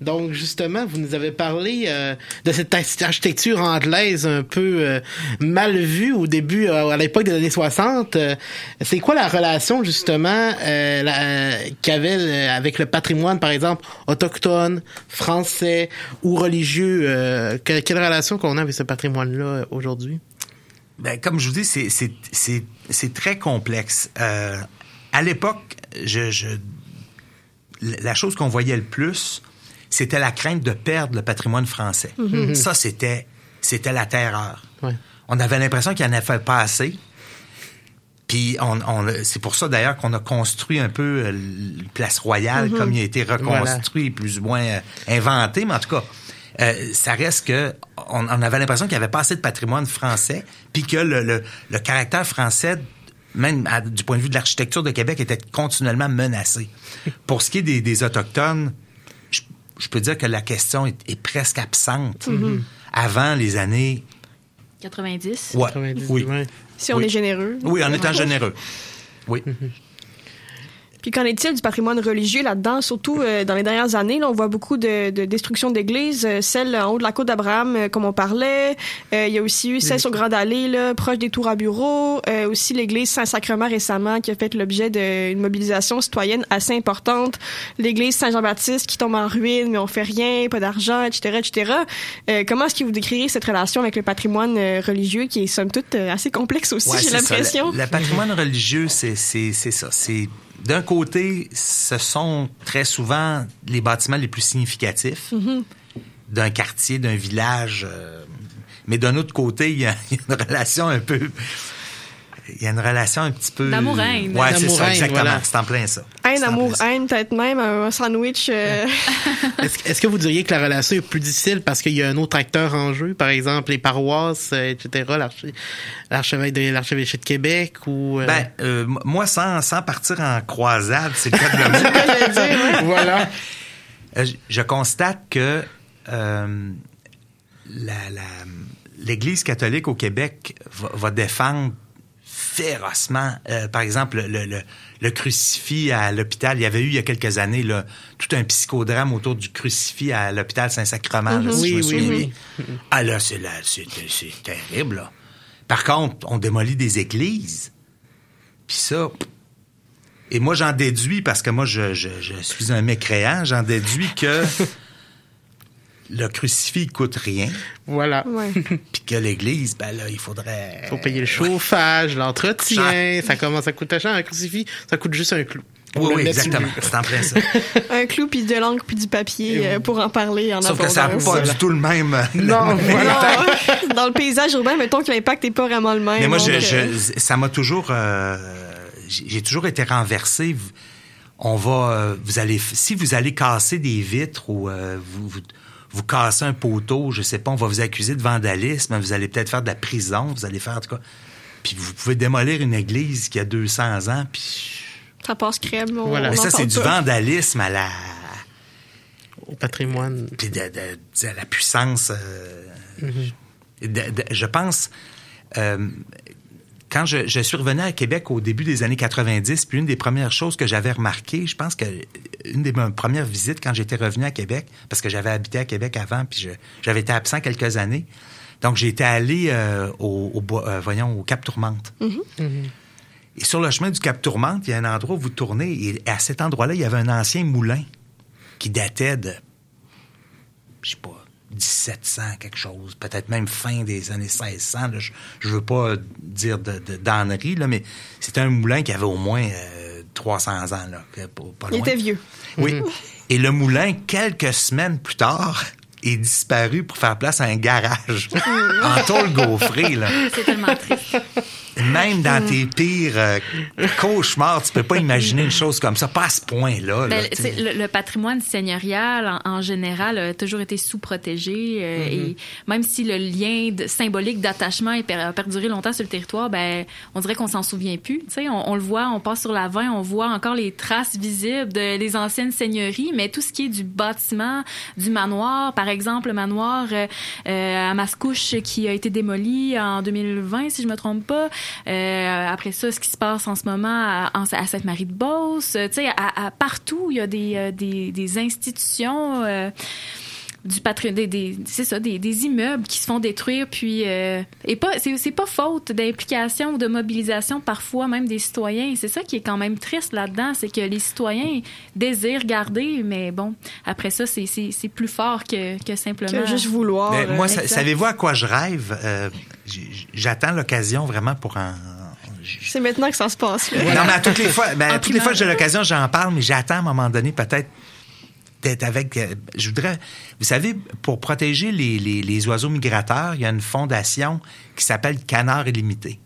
Speaker 2: Donc justement, vous nous avez parlé euh, de cette architecture anglaise un peu euh, mal vue au début, euh, à l'époque des années 60. Euh, C'est quoi la relation justement qu'avait avec le patrimoine, par exemple, autochtone, français ou religieux? Que- Quelle relation qu'on a avec ce patrimoine-là aujourd'hui?
Speaker 3: Ben, comme je vous dis, c'est, très complexe. À l'époque, je, la chose qu'on voyait le plus, c'était la crainte de perdre le patrimoine français.
Speaker 2: Mhm.
Speaker 3: Ça, c'était, c'était la terreur.
Speaker 2: Ouais.
Speaker 3: On avait l'impression qu'il n'y en avait pas assez. Puis on, on- c'est pour ça d'ailleurs qu'on a construit un peu euh, le Place Royale
Speaker 2: Mhm.
Speaker 3: comme il a été reconstruit, plus ou moins euh, inventé, mais en tout cas, euh, ça reste que on, on avait l'impression qu'il n'y avait pas assez de patrimoine français, puis que le, le- le caractère français, même à- du point de vue de l'architecture de Québec, était continuellement menacé. (laughs) Pour ce qui est des, des autochtones, je, je peux dire que la question est, est presque absente
Speaker 1: Mhm.
Speaker 3: avant les années
Speaker 7: 90.
Speaker 3: Ouais, oui.
Speaker 1: Si on
Speaker 3: Oui.
Speaker 1: est généreux.
Speaker 3: Oui, en étant généreux. Oui.
Speaker 1: Puis qu'en est-il du patrimoine religieux là-dedans? Surtout euh, dans les dernières années, là, on voit beaucoup de, de destruction d'églises. euh, celle en haut de la côte d'Abraham, euh, comme on parlait. Euh, il y a aussi eu celle sur Grande Allée, là, proche des tours à bureaux. Euh, aussi l'église Saint-Sacrement récemment, qui a fait l'objet d'une mobilisation citoyenne assez importante. L'église Saint-Jean-Baptiste qui tombe en ruine, mais on fait rien, pas d'argent, etc., etc. Euh, comment est-ce que vous décririez cette relation avec le patrimoine religieux qui est somme toute assez complexe aussi,
Speaker 3: Ouais,
Speaker 1: j'ai l'impression?
Speaker 3: Le, le patrimoine religieux, c'est c'est- c'est ça. C'est d'un côté, ce sont très souvent les bâtiments les plus significatifs
Speaker 1: Mhm.
Speaker 3: d'un quartier, d'un village. euh, mais d'un autre côté, il y, a il y a une relation un peu. Il y a une relation un petit peu.
Speaker 1: D'amour-haine.
Speaker 3: Ouais, c'est ça, exactement.
Speaker 2: voilà.
Speaker 3: C'est en plein ça.
Speaker 1: Haine, amour, haine, peut-être même un sandwich. euh, (laughs)
Speaker 2: Est-ce que vous diriez que la relation est plus difficile parce qu'il y a un autre acteur en jeu, par exemple les paroisses, euh, etc., l'archi- l'archevêque de l'archevêché de Québec ou euh,
Speaker 3: Ben, euh, moi, sans, sans partir en croisade, c'est le cas de le dire. (laughs)
Speaker 2: voilà.
Speaker 3: Je- je constate que euh, la- la- l'Église catholique au Québec va, va défendre férocement, euh, par exemple, le, le- le crucifix à l'hôpital. Il y avait eu il y a quelques années là, tout un psychodrame autour du crucifix à l'hôpital Saint-Sacrement.
Speaker 2: Mhm.
Speaker 3: si
Speaker 2: Oui,
Speaker 3: souviens
Speaker 2: oui,
Speaker 3: bien. Ah là, c'est là, c'est c'est terrible. Là. Par contre, on démolit des églises. Puis ça, et moi, j'en déduis, parce que moi, je, je- je suis un mécréant, j'en déduis que (laughs) le crucifix coûte rien.
Speaker 2: Voilà. (laughs)
Speaker 3: Puis que l'église, ben là, il faudrait.
Speaker 2: faut payer le chauffage, l'entretien. Ça commence à coûter cher. Un crucifix, ça coûte juste un clou. On
Speaker 3: Oui,
Speaker 2: le le
Speaker 3: exactement. C'est en plein ça. (laughs)
Speaker 1: Un clou, puis de l'encre, puis du papier euh, pour en parler en
Speaker 3: Sauf que ça n'a pas du tout le même. le
Speaker 2: Non,
Speaker 3: même
Speaker 2: voilà.
Speaker 3: impact.
Speaker 1: Non, dans le paysage urbain, mettons que l'impact n'est pas vraiment le même.
Speaker 3: Mais moi, je,
Speaker 1: donc,
Speaker 3: je-
Speaker 1: euh,
Speaker 3: ça m'a toujours, euh, j'ai toujours été renversé. On va, euh, vous allez, si vous allez casser des vitres ou euh, vous, vous, vous cassez un poteau, je sais pas, on va vous accuser de vandalisme, vous allez peut-être faire de la prison, vous allez faire en tout cas. Puis vous pouvez démolir une église qui a 200 ans, puis.
Speaker 1: ça passe crème. on-
Speaker 2: Voilà.
Speaker 1: on
Speaker 3: Mais ça, c'est du vandalisme à la,
Speaker 2: Au patrimoine.
Speaker 3: puis de, de- de la puissance. euh,
Speaker 2: Mhm.
Speaker 3: de- de- je pense, euh, quand je, je suis revenu à Québec au début des années 90, puis une des premières choses que j'avais remarqué, je pense que une des mes premières visites quand j'étais revenu à Québec, parce que j'avais habité à Québec avant, puis j'avais été absent quelques années, donc j'étais allé euh, au, euh, voyons, au Cap Tourmente. Et sur le chemin du Cap Tourmente, il y a un endroit où vous tournez, et à cet endroit-là, il y avait un ancien moulin qui datait de je sais pas, 1700 quelque chose, peut-être même fin des années 1600. là. Je, je veux pas dire de, de là, mais c'était un moulin qui avait au moins euh, 300 ans. Là, pas- pas
Speaker 1: Il
Speaker 3: loin.
Speaker 1: était vieux.
Speaker 3: Oui. (laughs) Et le moulin, quelques semaines plus tard, est disparu pour faire place à un garage (laughs) en tôle gaufrée. Là.
Speaker 7: C'est tellement triste.
Speaker 3: Même dans tes pires euh, cauchemars, tu peux pas imaginer une chose comme ça, pas à ce point-là. là,
Speaker 7: Ben, le, le patrimoine seigneurial, en, en général, a toujours été sous-protégé. euh,
Speaker 3: Mm-hmm.
Speaker 7: Et même si le lien de- symbolique d'attachement a perduré longtemps sur le territoire, ben, on dirait qu'on s'en souvient plus. Tu sais, on, on le voit, on passe sur la 20, on voit encore les traces visibles de, des anciennes seigneuries, mais tout ce qui est du bâtiment, du manoir, par exemple, le manoir euh, euh, à Mascouche qui a été démoli en 2020, si je me trompe pas. Euh, après ça, ce qui se passe en ce moment à, à Sainte-Marie-de-Beauce, euh, tu sais, à, à partout, il y a des, euh, des, des institutions. Euh, du patri- des, des- c'est ça des, des immeubles qui se font détruire puis euh, et pas c'est c'est pas faute d'implication ou de mobilisation parfois même des citoyens c'est ça qui est quand même triste là-dedans c'est que les citoyens désirent garder mais bon après ça c'est c'est c'est plus fort que que simplement
Speaker 1: Que juste vouloir.
Speaker 3: Mais
Speaker 1: euh,
Speaker 3: moi,
Speaker 1: exact.
Speaker 3: savez-vous à quoi je rêve? Euh, J'attends l'occasion vraiment pour en...
Speaker 1: C'est maintenant que ça se passe. là.
Speaker 3: Non, mais à toutes les fois, ben, à toutes les fois que j'ai l'occasion, j'en parle, mais j'attends à un moment donné peut-être d'être avec. euh, je voudrais. Vous savez, pour protéger les, les, les oiseaux migrateurs, il y a une fondation qui s'appelle Canard illimité.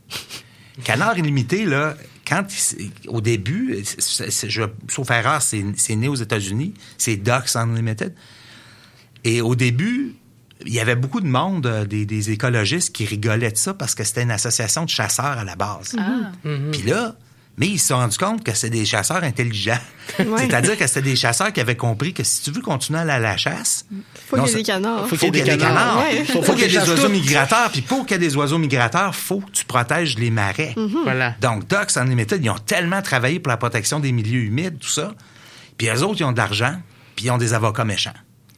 Speaker 3: Canard illimité, là, quand au début, je, sauf erreur, c'est c'est né aux États-Unis, c'est Ducks Unlimited. Et au début, il y avait beaucoup de monde, euh, des, des écologistes, qui rigolaient de ça parce que c'était une association de chasseurs à la base.
Speaker 7: Ah.
Speaker 3: Puis là, mais ils se sont rendus compte que c'est des chasseurs intelligents. (laughs)
Speaker 1: Ouais.
Speaker 3: C'est-à-dire que c'était des chasseurs qui avaient compris que si tu veux continuer à aller à la chasse,
Speaker 1: Faut
Speaker 3: non,
Speaker 1: qu'il y ait des canards.
Speaker 3: faut qu'il y ait des canards.
Speaker 1: Ouais.
Speaker 3: Faut,
Speaker 2: Faut
Speaker 3: qu'il y ait des oiseaux migrateurs. Puis pour qu'il y ait des oiseaux migrateurs, faut que tu protèges les marais.
Speaker 2: Voilà.
Speaker 3: Donc, Ducks Unlimited, ils ont tellement travaillé pour la protection des milieux humides, tout ça. Puis eux autres, ils ont de l'argent, puis ils ont des avocats méchants.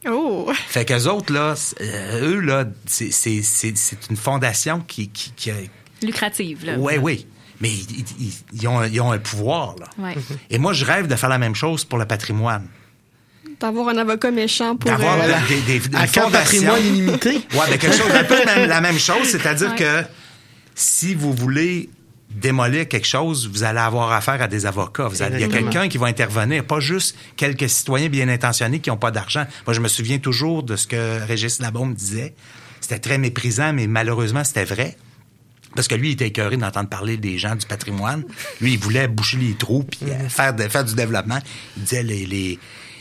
Speaker 1: Oh.
Speaker 3: Fait qu'eux autres, là, euh, eux, là, c'est- c'est c'est- c'est une fondation qui... qui, qui a-
Speaker 7: lucrative là
Speaker 3: oui, oui. Mais ils, ils- ils ont, ils ont un pouvoir, là.
Speaker 7: Ouais.
Speaker 3: Et moi, je rêve de faire la même chose pour le patrimoine.
Speaker 1: D'avoir un avocat méchant pour.
Speaker 3: D'avoir
Speaker 1: euh,
Speaker 3: des, des, fondations.
Speaker 2: patrimoine illimité?
Speaker 3: Ouais, mais quelque chose, un peu la même, la même chose, c'est-à-dire
Speaker 7: Ouais.
Speaker 3: que si vous voulez démolir quelque chose, vous allez avoir affaire à des avocats. Vous allez- il y a quelqu'un qui va intervenir, pas juste quelques citoyens bien intentionnés qui n'ont pas d'argent. Moi, je me souviens toujours de ce que Régis Labaume disait. C'était très méprisant, mais malheureusement, c'était vrai. Parce que lui, il était écœuré d'entendre parler des gens du patrimoine. Lui, il voulait boucher les trous puis euh, faire, de- faire du développement. Il disait les, les,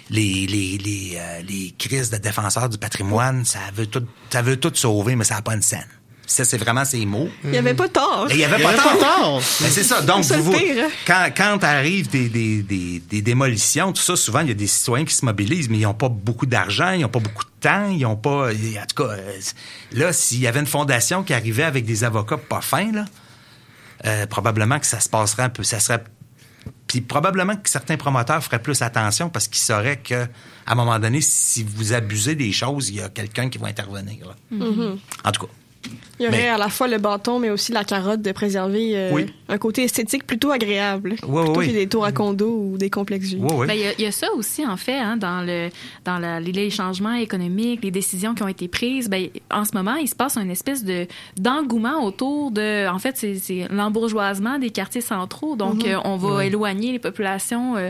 Speaker 3: les, les, les, euh, les crises de défenseurs du patrimoine, ça veut tout, ça veut tout sauver, mais ça n'a pas une scène. Ça, c'est vraiment ses mots.
Speaker 1: Il n'y avait pas tort.
Speaker 3: Et il n'y avait pas
Speaker 2: avait
Speaker 3: tort.
Speaker 2: pas tort.
Speaker 3: Mais c'est ça. Donc, vous,
Speaker 1: hein.
Speaker 3: quand, quand arrivent des, des, des, des démolitions, tout ça, souvent, il y a des citoyens qui se mobilisent, mais ils n'ont pas beaucoup d'argent, ils n'ont pas beaucoup de temps, ils n'ont pas. En tout cas, euh, là, s'il y avait une fondation qui arrivait avec des avocats pas fins, là, euh, probablement que ça se passerait un peu. Ça serait. Puis probablement que certains promoteurs feraient plus attention parce qu'ils sauraient que, à un moment donné, si vous abusez des choses, il y a quelqu'un qui va intervenir.
Speaker 1: Mhm.
Speaker 3: En tout cas.
Speaker 1: Il y aurait
Speaker 3: Mais-
Speaker 1: à la fois le bâton, mais aussi la carotte de préserver euh,
Speaker 3: Oui.
Speaker 1: un côté esthétique plutôt agréable.
Speaker 3: Ouais,
Speaker 1: plutôt
Speaker 3: ouais,
Speaker 1: que des tours à condo ou des complexes vie.
Speaker 7: Ben, Il y, y a ça aussi, en fait, hein, dans, le, dans la- les, changements économiques, les décisions qui ont été prises. Ben, en ce moment, il se passe une espèce de d'engouement autour de... En fait, c'est- c'est l'embourgeoisement des quartiers centraux. Donc,
Speaker 15: Mhm.
Speaker 7: euh, on va éloigner les populations euh,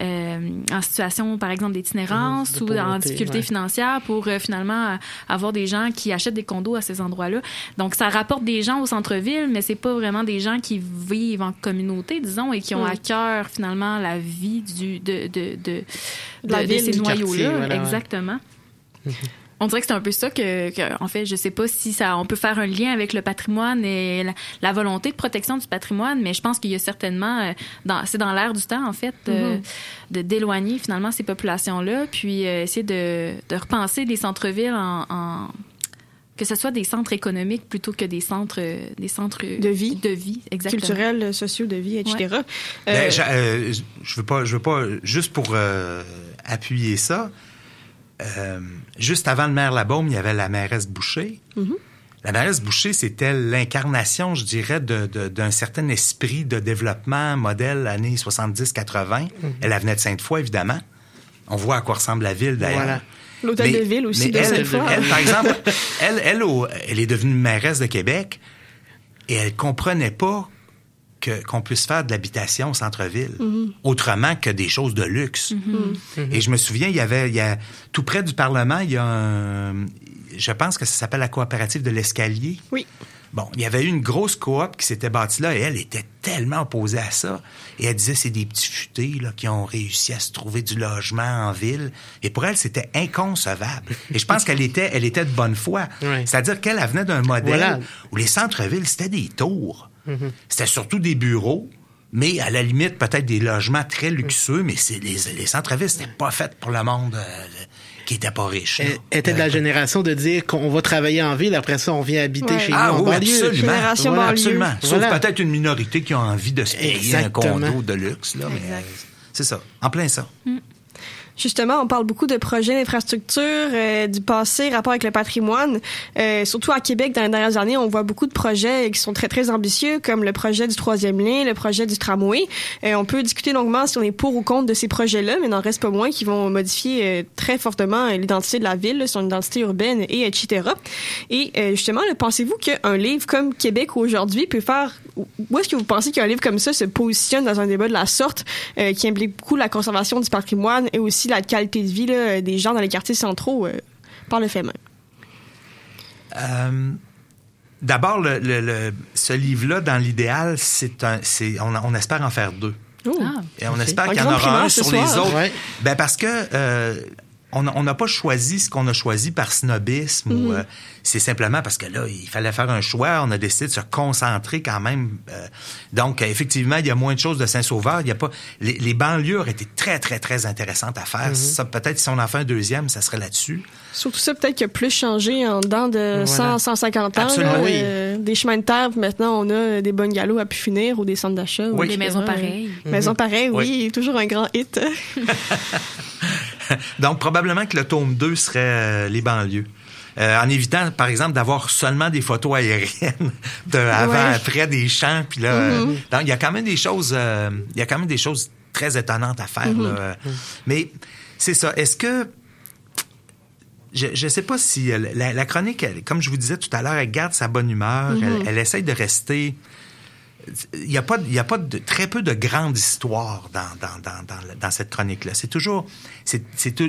Speaker 7: euh, en situation, par exemple, d'itinérance
Speaker 15: Mhm,
Speaker 7: ou en difficulté
Speaker 15: ouais.
Speaker 7: financière pour euh, finalement avoir des gens qui achètent des condos à ces endroits-là. Donc, ça rapporte des gens au centre-ville, mais c'est pas vraiment des gens qui vivent en communauté, disons, et qui ont
Speaker 1: Mm.
Speaker 7: à cœur, finalement, la vie du, de, de, de,
Speaker 1: De la ville,
Speaker 7: ces noyaux-là.
Speaker 1: voilà, ouais.
Speaker 7: Exactement. On dirait que c'est un peu ça que, que- en fait, je sais pas si ça, on peut faire un lien avec le patrimoine et la, la volonté de protection du patrimoine, mais je pense qu'il y a certainement, euh, dans, c'est dans l'air du temps, en fait, euh,
Speaker 1: Mhm.
Speaker 7: de d'éloigner finalement ces populations-là, puis euh, essayer de, de repenser les centres-villes en, en- que ce soit des centres économiques plutôt que des centres, euh, des centres
Speaker 1: De vie.
Speaker 7: de vie, exactement.
Speaker 1: Culturels, sociaux, de vie, etc.
Speaker 7: Ouais.
Speaker 1: Euh,
Speaker 3: Ben, euh, je veux pas, je veux pas, juste pour euh, appuyer ça. euh, juste avant le maire Labaume, il y avait la mairesse Boucher.
Speaker 1: Mhm.
Speaker 3: La mairesse Boucher, c'était l'incarnation, je dirais, d'un certain esprit de développement modèle années 70-80.
Speaker 1: Mhm.
Speaker 3: Elle elle venait de Sainte-Foy, évidemment. On voit à quoi ressemble la ville, d'ailleurs.
Speaker 1: Voilà. L'hôtel de ville aussi
Speaker 3: mais
Speaker 1: de
Speaker 3: elle, elle, par exemple, (laughs) elle, elle, au- elle est devenue mairesse de Québec et elle comprenait pas que- qu'on puisse faire de l'habitation au centre-ville
Speaker 1: Mhm.
Speaker 3: autrement que des choses de luxe.
Speaker 1: Mhm.
Speaker 3: Et je me souviens, il y avait, il y a, tout près du Parlement, il y a un, je pense que ça s'appelle la coopérative de l'escalier.
Speaker 1: Oui.
Speaker 3: Bon, il y avait eu une grosse coop qui s'était bâtie là et elle était tellement opposée à ça. Et elle disait, c'est des petits futés là, qui ont réussi à se trouver du logement en ville. Et pour elle, c'était inconcevable. Et je pense qu'elle était, elle était de bonne foi. C'est-à-dire qu'elle elle venait d'un modèle
Speaker 2: Voilà.
Speaker 3: où les centres-villes, c'était des tours. C'était surtout des bureaux. Mais à la limite, peut-être des logements très luxueux, mais c'est les, les centres-villes, c'était pas fait pour le monde euh, qui était pas riche.
Speaker 2: Elle était de la génération de dire qu'on va travailler en ville, après ça, on vient habiter
Speaker 1: Ouais.
Speaker 2: chez nous
Speaker 3: Ah oui,
Speaker 2: banlieue.
Speaker 3: absolument. Voilà, absolument. Sauf
Speaker 2: Voilà.
Speaker 3: peut-être une minorité qui a envie de se payer un condo de luxe. Là, mais euh, c'est ça. En plein ça.
Speaker 1: Justement, on parle beaucoup de projets d'infrastructure, euh, du passé, rapport avec le patrimoine. Euh, surtout à Québec, dans les dernières années, on voit beaucoup de projets qui sont très, très ambitieux, comme le projet du troisième lien, le projet du tramway. Euh, on peut discuter longuement si on est pour ou contre de ces projets-là, mais n'en reste pas moins qui vont modifier euh, très fortement euh, l'identité de la ville, son identité urbaine, et etc. Et euh, justement, pensez-vous qu'un livre comme Québec aujourd'hui peut faire... Où est-ce que vous pensez qu'un livre comme ça se positionne dans un débat de la sorte, qui implique beaucoup la conservation du patrimoine et aussi la qualité de vie là, des gens dans les quartiers centraux euh, par le fait même?
Speaker 3: Euh, D'abord, le, le- le- ce livre-là, dans l'idéal, c'est un, c'est, on, on espère en faire deux.
Speaker 1: Ah.
Speaker 3: Et on espère qu'il y en aura un
Speaker 1: ce
Speaker 3: sur les autres.
Speaker 1: Ouais.
Speaker 3: Ben parce que euh, on n'a pas choisi ce qu'on a choisi par snobisme ou
Speaker 1: Mhm.
Speaker 3: euh, c'est simplement parce que là il fallait faire un choix. On a décidé de se concentrer quand même. euh, donc euh, effectivement il y a moins de choses de Saint-Sauveur. Il y a pas les, les banlieues auraient été très très très intéressantes à faire.
Speaker 1: Mhm.
Speaker 3: Ça peut-être si on en fait un deuxième, ça serait là-dessus.
Speaker 1: Surtout ça, peut-être qu'il a plus changé en dedans de
Speaker 3: Voilà.
Speaker 1: 100, 150 ans.
Speaker 3: Absolument,
Speaker 1: là.
Speaker 3: oui.
Speaker 1: Euh, des chemins de terre, puis maintenant, on a des bungalows à pu finir ou des centres d'achat. ou.
Speaker 7: Des maisons pareilles.
Speaker 1: Maisons
Speaker 3: Mhm.
Speaker 1: pareilles, oui.
Speaker 3: Oui.
Speaker 1: Toujours un grand hit. (laughs) (laughs)
Speaker 3: Donc, probablement que le tome 2 serait euh, les banlieues. Euh, en évitant, par exemple, d'avoir seulement des photos aériennes (laughs) de avant,
Speaker 1: Ouais.
Speaker 3: après des champs. Puis là, euh,
Speaker 1: Mhm.
Speaker 3: donc, il y a quand même des choses, il y a quand même des choses très étonnantes à faire.
Speaker 1: Mhm.
Speaker 3: là. Mais c'est ça. Est-ce que je ne sais pas si la, la chronique, elle, comme je vous disais tout à l'heure, elle garde sa bonne humeur. Elle, elle essaye de rester. Il n'y a pas, il y a pas de, très peu de grandes histoires dans, dans, dans, dans, dans cette chronique-là. C'est toujours, c'est,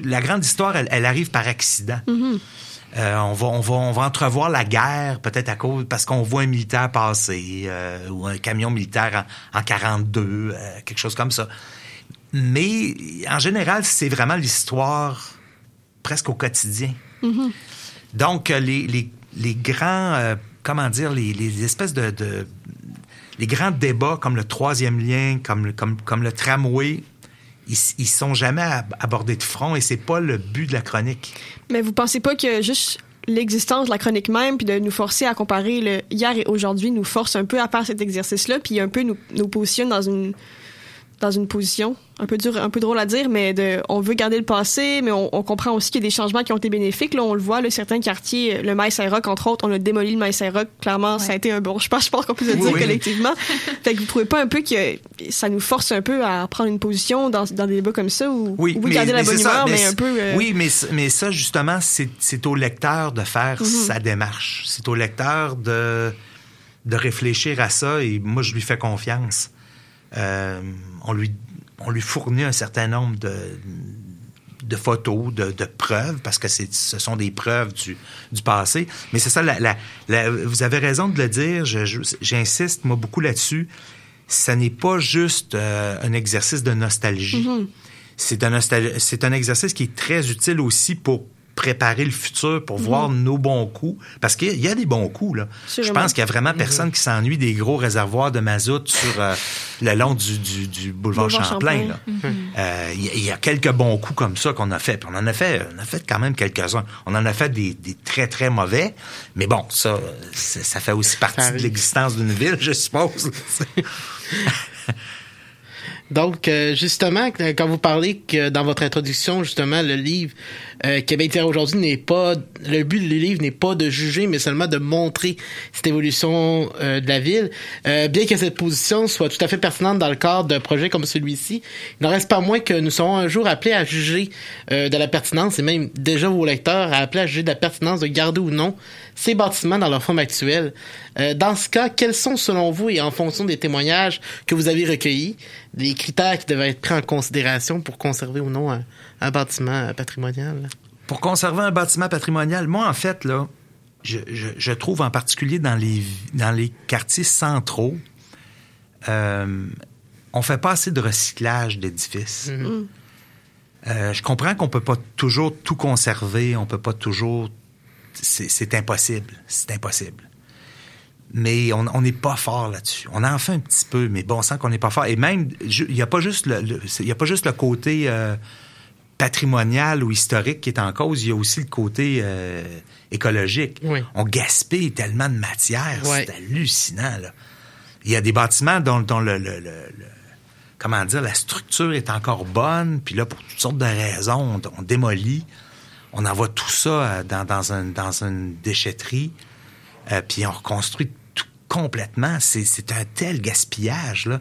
Speaker 3: la grande histoire, elle, elle arrive par accident.
Speaker 1: Mhm.
Speaker 3: Euh, on, va, on, va, on va entrevoir la guerre, peut-être à cause, parce qu'on voit un militaire passer, euh, ou un camion militaire en, en 42, euh, quelque chose comme ça. Mais en général, c'est vraiment l'histoire presque au quotidien.
Speaker 1: Mhm.
Speaker 3: Donc, les, les, les grands, comment dire, les, les espèces de, de- Les grands débats comme le troisième lien, comme, le- tramway, ils, ils sont jamais ab- abordés de front et c'est pas le but de la chronique.
Speaker 1: Mais vous pensez pas que juste l'existence de la chronique même, puis de nous forcer à comparer le hier et aujourd'hui, nous force un peu à faire cet exercice-là, puis un peu nous, nous positionne dans une dans une position un peu dur, un peu drôle à dire, mais de, on veut garder le passé, mais on, on comprend aussi qu'il y a des changements qui ont été bénéfiques. Là, on le voit, là, certains quartiers, le Maïs Rock, entre autres, on a démoli le Maïs Rock. Clairement, ça a été un bon je pense, je pense qu'on peut le dire
Speaker 3: Oui.
Speaker 1: collectivement. (laughs) fait que vous trouvez pas un peu que ça nous force un peu à prendre une position dans, dans des débats comme ça où
Speaker 3: Oui,
Speaker 1: où garder la
Speaker 3: mais
Speaker 1: bonne
Speaker 3: ça,
Speaker 1: humeur, mais, un peu. euh,
Speaker 3: Oui, mais, mais ça, justement, c'est au lecteur de faire
Speaker 1: Mhm.
Speaker 3: sa démarche. C'est au lecteur de, de réfléchir à ça et moi, je lui fais confiance. Euh, on, lui, on lui fournit un certain nombre de, de photos, de, de preuves, parce que ce sont des preuves du, du passé. Mais c'est ça, la, la- la- vous avez raison de le dire, j'insiste, moi, beaucoup là-dessus. Ça n'est pas juste euh, un exercice de nostalgie.
Speaker 1: Mhm.
Speaker 3: C'est un, nostal- c'est un exercice qui est très utile aussi pour préparer le futur, pour
Speaker 1: Mhm.
Speaker 3: voir nos bons coups. Parce qu'il y a des bons coups, là. Je pense qu'il y a vraiment personne qui s'ennuie des gros réservoirs de mazout sur euh, le long du, du, du boulevard,
Speaker 1: Boulevard
Speaker 3: Champlain.
Speaker 1: Champlain.
Speaker 3: là.
Speaker 1: Mhm.
Speaker 3: Euh, Il y, a- il y a quelques bons coups comme ça qu'on a fait. Puis on en a fait, on a fait quand même quelques-uns. On en a fait des, des très, très mauvais. Mais bon, ça, ça fait aussi partie de l'existence d'une ville, je suppose. (laughs)
Speaker 2: Donc, euh, justement, quand vous parlez que dans votre introduction, justement, le livre euh, Québec aujourd'hui n'est pas... Le but du livre n'est pas de juger, mais seulement de montrer cette évolution euh, de la ville. Euh, bien que cette position soit tout à fait pertinente dans le cadre d'un projet comme celui-ci, il n'en reste pas moins que nous serons un jour appelés à juger euh, de la pertinence, et même déjà vos lecteurs à appeler à juger de la pertinence de garder ou non ces bâtiments dans leur forme actuelle. Euh, dans ce cas, quels sont selon vous, et en fonction des témoignages que vous avez recueillis, les critères qui devaient être pris en considération pour conserver ou non un, un bâtiment patrimonial?
Speaker 3: Pour conserver un bâtiment patrimonial, moi, en fait, là, je, je- je trouve en particulier dans les, dans les quartiers centraux, euh, on fait pas assez de recyclage d'édifices. Euh, je comprends qu'on peut pas toujours tout conserver, on peut pas toujours. C'est impossible. C'est impossible. Mais on n'est pas fort là-dessus. On en fait un petit peu, mais bon, on sent qu'on n'est pas fort. Et même, il n'y a pas juste le, y a pas juste le côté euh, patrimonial ou historique qui est en cause, il y a aussi le côté euh, écologique. On gaspille tellement de matière, c'est hallucinant. Là. Il y a des bâtiments dont, dont le, le- le- le- comment dire, la structure est encore bonne, puis là, pour toutes sortes de raisons, on, on démolit, on envoie tout ça euh, dans, dans, un, dans une déchetterie, euh, puis on reconstruit tout complètement. C'est, un tel gaspillage, là.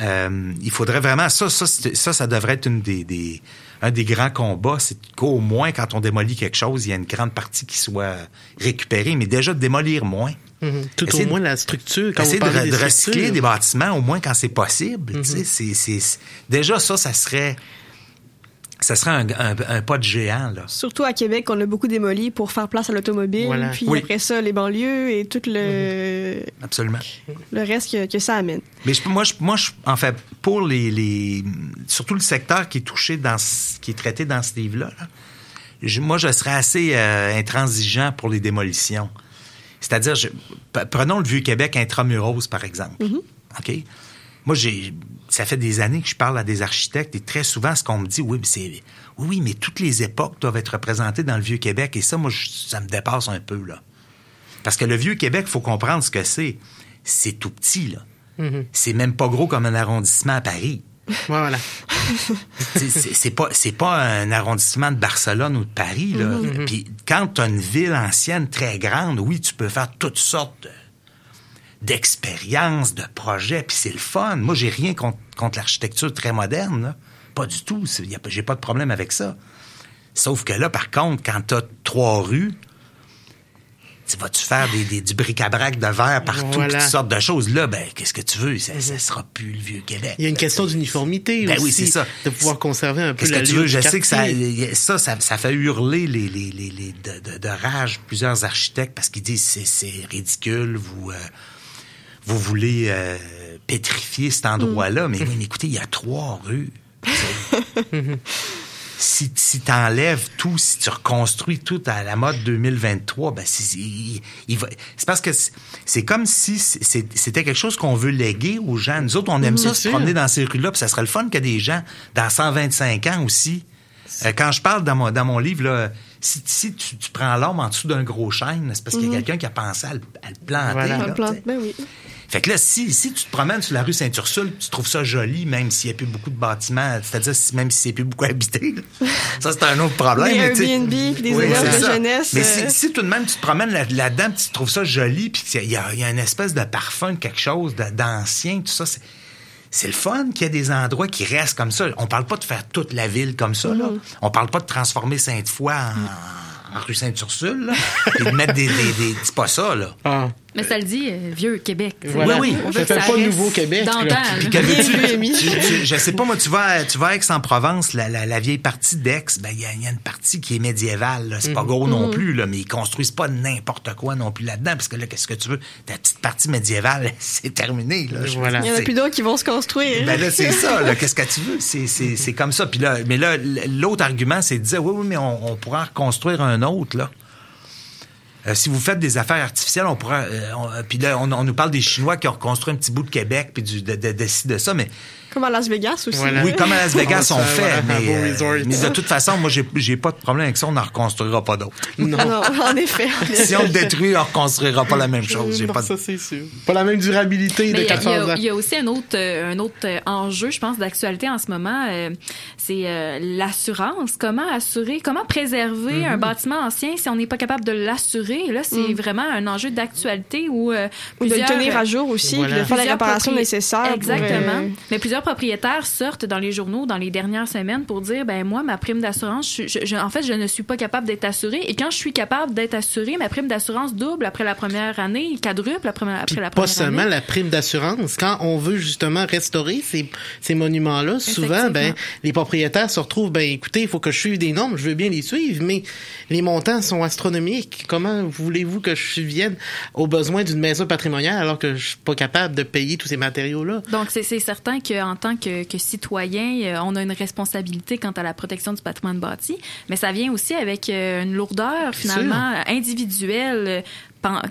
Speaker 3: Euh, il faudrait vraiment... Ça, ça, ça, ça devrait être une des, des- un des grands combats, c'est qu'au moins, quand on démolit quelque chose, il y a une grande partie qui soit récupérée, mais déjà de démolir moins.
Speaker 2: Mhm. Tout
Speaker 3: Essayer
Speaker 2: au
Speaker 3: de-
Speaker 2: moins la structure. Quand
Speaker 3: Essayer de, de recycler des bâtiments, au moins quand c'est possible.
Speaker 2: Mhm.
Speaker 3: c'est- déjà, ça, ça serait... Ça serait un, un- un pas de géant, là.
Speaker 1: Surtout à Québec, on a beaucoup démoli pour faire place à l'automobile.
Speaker 3: Voilà.
Speaker 1: Puis
Speaker 3: Oui.
Speaker 1: après ça, les banlieues et tout le,
Speaker 3: Absolument.
Speaker 1: le reste que, que ça amène.
Speaker 3: Mais je- moi, je, moi je, en fait, pour les, les- surtout le secteur qui est touché dans, ce- qui est traité dans ce livre-là, là, je- moi, je serais assez euh, intransigeant pour les démolitions. C'est-à-dire, prenons le Vieux-Québec intramuros, par exemple. OK? Moi, j'ai, ça fait des années que je parle à des architectes et très souvent, ce qu'on me dit, oui, mais c'est, oui, oui, mais toutes les époques doivent être représentées dans le Vieux-Québec et ça, moi, je- ça me dépasse un peu, là. Parce que le Vieux-Québec, faut comprendre ce que c'est. C'est tout petit, là.
Speaker 2: Mhm.
Speaker 3: C'est même pas gros comme un arrondissement à Paris. (laughs)
Speaker 2: Voilà.
Speaker 3: C'est- pas c'est pas un arrondissement de Barcelone ou de Paris là.
Speaker 2: Mhm.
Speaker 3: Puis quand tu as une ville ancienne très grande, oui, tu peux faire toutes sortes de- d'expériences, de projets, puis c'est le fun. Moi, j'ai rien contre, contre l'architecture très moderne, là. Pas du tout. J'ai pas de problème avec ça. Sauf que là, par contre, quand tu as trois rues, tu vas-tu faire des, des- du bric-à-brac de verre partout,
Speaker 2: Voilà.
Speaker 3: toutes sortes de choses? Là, ben, qu'est-ce que tu veux? Ça, ça sera plus le vieux Québec.
Speaker 2: Il y a une question d'uniformité
Speaker 3: Ben
Speaker 2: aussi.
Speaker 3: oui, c'est ça.
Speaker 2: De pouvoir conserver un peu
Speaker 3: Qu'est-ce que tu veux? Je sais que ça, ça, ça, ça fait hurler les, les, les, les- de, de- de rage plusieurs architectes parce qu'ils disent c'est, c'est ridicule, vous, euh, vous voulez euh, pétrifier cet endroit-là. Mais oui, mais écoutez, il y a trois rues. si si tu enlèves tout, si tu reconstruis tout à la mode 2023, ben c'est, il- il va- c'est parce que c'est, comme si c'était quelque chose qu'on veut léguer aux gens. Nous autres, on aime
Speaker 2: Mhm,
Speaker 3: ça se
Speaker 2: sûr.
Speaker 3: promener dans ces rues-là, puis ça serait le fun que des gens, dans 125 ans aussi, euh, quand je parle dans mon, dans mon livre, là, si, si tu, tu prends l'homme en dessous d'un gros chêne, c'est parce qu'il y a
Speaker 1: Mhm.
Speaker 3: quelqu'un qui a pensé à le, à le planter.
Speaker 1: Voilà.
Speaker 3: là,
Speaker 1: ben oui.
Speaker 3: Fait que là, si, si tu te promènes sur la rue Saint-Ursule, tu trouves ça joli, même s'il n'y a plus beaucoup de bâtiments, c'est-à-dire si- même si c'est plus beaucoup (laughs) habité, là. ça c'est un autre problème.
Speaker 1: Des Airbnb, puis des
Speaker 3: Oui,
Speaker 1: de
Speaker 3: ça.
Speaker 1: jeunesse,
Speaker 3: Mais
Speaker 1: euh.
Speaker 3: si, si tout de même tu te promènes là- là-dedans, puis tu trouves ça joli, puis qu'il y a, il y a une espèce de parfum, de quelque chose d'ancien, tout ça, c'est... Le fun qu'il y ait des endroits qui restent comme ça. On parle pas de faire toute la ville comme ça. Là.
Speaker 1: Mhm.
Speaker 3: On parle pas de transformer Sainte-Foy en, en rue Sainte-Ursule. là, (laughs) Et de mettre des... des, des- C'est pas ça, là.
Speaker 7: Mais ça le dit, euh, vieux Québec.
Speaker 3: Voilà. Oui, oui. Ça fait pas Nouveau Québec, Puis que (laughs) tu- tu- je sais pas, moi, tu vas, à- tu vas à Aix-en-Provence, la, la, la vieille partie d'Aix, ben, il y, a- il y a une partie qui est médiévale. C'est pas
Speaker 1: Mhm.
Speaker 3: gros non
Speaker 1: Mhm.
Speaker 3: plus, là, mais ils construisent pas n'importe quoi non plus là-dedans, parce que là, qu'est-ce que tu veux? Ta petite partie médiévale, (laughs) c'est terminé, là. Je veux
Speaker 1: Il y en a plus d'autres qui vont se construire.
Speaker 3: ben là, c'est ça. (laughs) Qu'est-ce que tu veux? C'est, c'est, c'est comme ça. Puis là, mais là, l'autre argument, c'est de dire, oui, oui, mais on, on pourra en reconstruire un autre, là. Euh, si vous faites des affaires artificielles, on pourra. euh, euh, puis là, on, on nous parle des Chinois qui ont reconstruit un petit bout de Québec, puis du, de, de, de de ça, mais
Speaker 1: Comme à Las Vegas aussi.
Speaker 3: oui, comme à Las Vegas, on fait,
Speaker 2: voilà, un
Speaker 3: mais,
Speaker 2: beau
Speaker 3: euh, mais de toute façon, moi, j'ai, j'ai pas de problème avec ça, on n'en reconstruira pas d'autres.
Speaker 2: Non.
Speaker 1: Ah non, en effet.
Speaker 3: si on le détruit, on reconstruira pas la même chose.
Speaker 2: Non,
Speaker 3: pas de-
Speaker 2: ça, c'est sûr. Pas la même durabilité
Speaker 7: Mais
Speaker 2: de
Speaker 7: il y, a-
Speaker 2: 14
Speaker 7: il y a-
Speaker 2: ans.
Speaker 7: il y a aussi un autre, euh, un autre euh, enjeu, je pense, d'actualité en ce moment. euh, c'est euh, l'assurance. Comment assurer, comment préserver
Speaker 1: Mhm.
Speaker 7: un bâtiment ancien si on n'est pas capable de l'assurer? Là, c'est
Speaker 1: Mhm.
Speaker 7: vraiment un enjeu d'actualité où euh,
Speaker 1: Ou de le tenir à jour aussi, puis de faire les réparations nécessaires
Speaker 7: Exactement. Mais plusieurs propriétaires sortent dans les journaux dans les dernières semaines pour dire, ben moi, ma prime d'assurance, je- je- je- en fait, je ne suis pas capable d'être assurée. Et quand je suis capable d'être assurée, ma prime d'assurance double après la première année, quadruple après, après
Speaker 2: Puis
Speaker 7: la
Speaker 2: pas
Speaker 7: première
Speaker 2: seulement
Speaker 7: année.
Speaker 2: la prime d'assurance. Quand on veut justement restaurer ces, ces monuments-là, souvent, ben, les propriétaires se retrouvent, ben, écoutez, il faut que je suive des normes, je veux bien les suivre, mais les montants sont astronomiques. Comment voulez-vous que je subvienne aux besoins d'une maison patrimoniale alors que je suis pas capable de payer tous ces matériaux-là?
Speaker 7: Donc, c'est c'est certain qu'en tant que, que citoyen, euh, on a une responsabilité quant à la protection du patrimoine bâti, mais ça vient aussi avec euh, une lourdeur, finalement, individuelle. euh,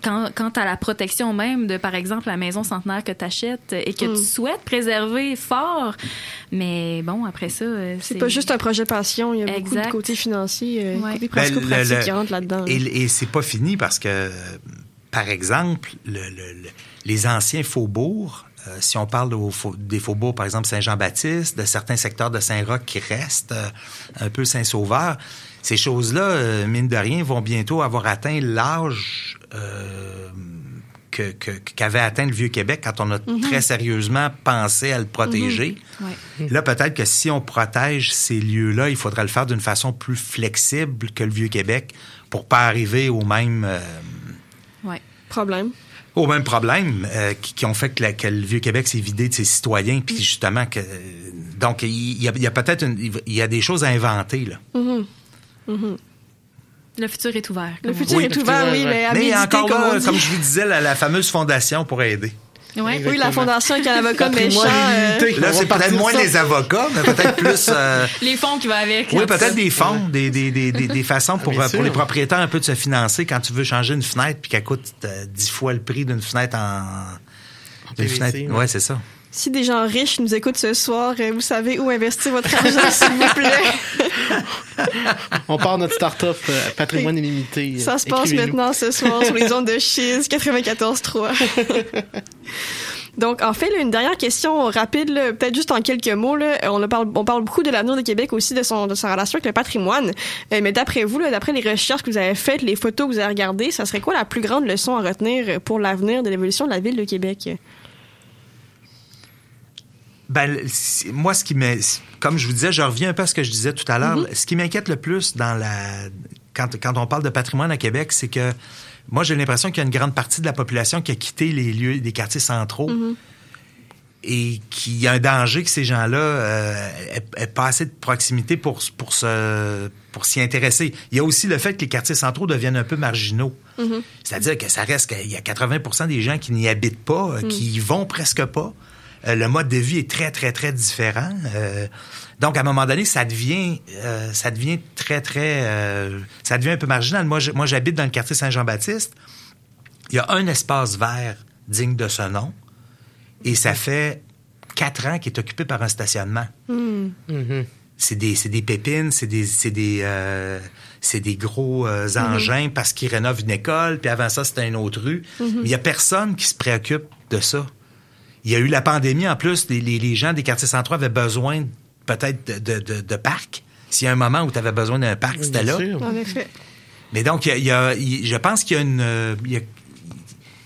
Speaker 7: Quant, à la protection même de, par exemple, la maison centenaire que tu achètes et que
Speaker 1: Mm.
Speaker 7: tu souhaites préserver fort. Mais bon, après ça,
Speaker 1: C'est pas juste un projet passion, il y a beaucoup
Speaker 7: Exact.
Speaker 1: de côté financier, euh, côté
Speaker 3: Ben, le-
Speaker 1: qui rentre là-dedans.
Speaker 3: Et, et c'est pas fini parce que, par exemple, le- le- le- les anciens faubourgs, euh, si on parle de des faubourgs, par exemple Saint-Jean-Baptiste, de certains secteurs de Saint-Roch qui restent, euh, un peu Saint-Sauveur, ces choses-là, euh, mine de rien, vont bientôt avoir atteint l'âge euh, que- qu'avait atteint le Vieux-Québec quand on a
Speaker 7: Mhm.
Speaker 3: très sérieusement pensé à le protéger.
Speaker 7: Mhm. Ouais.
Speaker 3: Là, peut-être que si on protège ces lieux-là, il faudra le faire d'une façon plus flexible que le Vieux-Québec pour pas arriver au même, euh,
Speaker 7: Ouais.
Speaker 1: Problème.
Speaker 3: Au même problème euh, qui, qui ont fait que, la- que le Vieux-Québec s'est vidé de ses citoyens, puis justement que... Donc, il y a, il y a peut-être une- il y a des choses à inventer, là.
Speaker 1: Mhm. Mhm.
Speaker 7: Le futur est ouvert.
Speaker 1: Le futur est ouvert, oui, mais à
Speaker 3: Mais
Speaker 1: méditer,
Speaker 3: encore
Speaker 1: comme
Speaker 3: là, comme je vous disais, la, la fameuse fondation pour aider.
Speaker 7: Ouais.
Speaker 1: Oui, la Fondation avec un avocat méchant. Euh.
Speaker 3: Là, c'est peut-être moins
Speaker 2: ça.
Speaker 3: les avocats, mais peut-être plus... euh, (laughs)
Speaker 7: Les fonds qui vont avec.
Speaker 3: Oui, peut-être des fonds, des, des, des, des, des façons pour,
Speaker 2: Ah, bien
Speaker 3: euh, pour les propriétaires un peu de se financer quand tu veux changer une fenêtre puis qu'elle coûte euh, dix fois le prix d'une fenêtre en.
Speaker 2: PVC,
Speaker 3: fenêtre.
Speaker 2: ouais.
Speaker 3: Ouais, c'est ça.
Speaker 1: Si des gens riches nous écoutent ce soir, vous savez où investir votre argent, (laughs) s'il vous plaît. (laughs)
Speaker 2: On part notre start-up euh, patrimoine illimité.
Speaker 1: Ça se passe maintenant ce soir sur les ondes de Chiz 94.3. Donc, en fait, là, une dernière question rapide, peut-être juste en quelques mots. Là, on, parle, on parle beaucoup de l'avenir de Québec aussi, de, son, de sa relation avec le patrimoine. Euh, mais d'après vous, d'après les recherches que vous avez faites, les photos que vous avez regardées, ça serait quoi la plus grande leçon à retenir pour l'avenir de l'évolution de la ville de Québec?
Speaker 3: Ben, moi, ce qui me. Comme je vous disais, je reviens un peu à ce que je disais tout à l'heure.
Speaker 1: Mm-hmm.
Speaker 3: Ce qui m'inquiète le plus dans la. Quand, quand on parle de patrimoine à Québec, c'est que moi, j'ai l'impression qu'il y a une grande partie de la population qui a quitté les lieux, les quartiers centraux.
Speaker 1: Mm-hmm.
Speaker 3: et qu'il y a un danger que ces gens-là euh, aient, aient pas assez de proximité pour, pour, se, pour s'y intéresser. Il y a aussi le fait que les quartiers centraux deviennent un peu marginaux.
Speaker 1: Mm-hmm.
Speaker 3: C'est-à-dire que ça reste qu'il y a 80% des gens qui n'y habitent pas, euh,
Speaker 1: Mm.
Speaker 3: qui y vont presque pas. Euh, le mode de vie est très, très, très différent. Euh, donc, à un moment donné, ça devient, euh, ça devient très, très... euh, ça devient un peu marginal. Moi, j'habite dans le quartier Saint-Jean-Baptiste. Il y a un espace vert digne de ce nom. Et ça fait quatre ans qu'il est occupé par un stationnement. C'est des, c'est des pépines, c'est des, c'est des, euh, c'est des gros euh, engins parce qu'ils rénovent une école, puis avant ça, c'était une autre rue.
Speaker 1: Mhm.
Speaker 3: Mais il y a personne qui se préoccupe de ça. Il y a eu la pandémie en plus, les, les- les gens des quartiers centraux avaient besoin peut-être de, de, de, de parcs. S'il y a un moment où tu avais besoin d'un parc, c'était là.
Speaker 1: En effet.
Speaker 3: Mais donc, il y a- il y a- il- je pense qu'il y a une. il y a-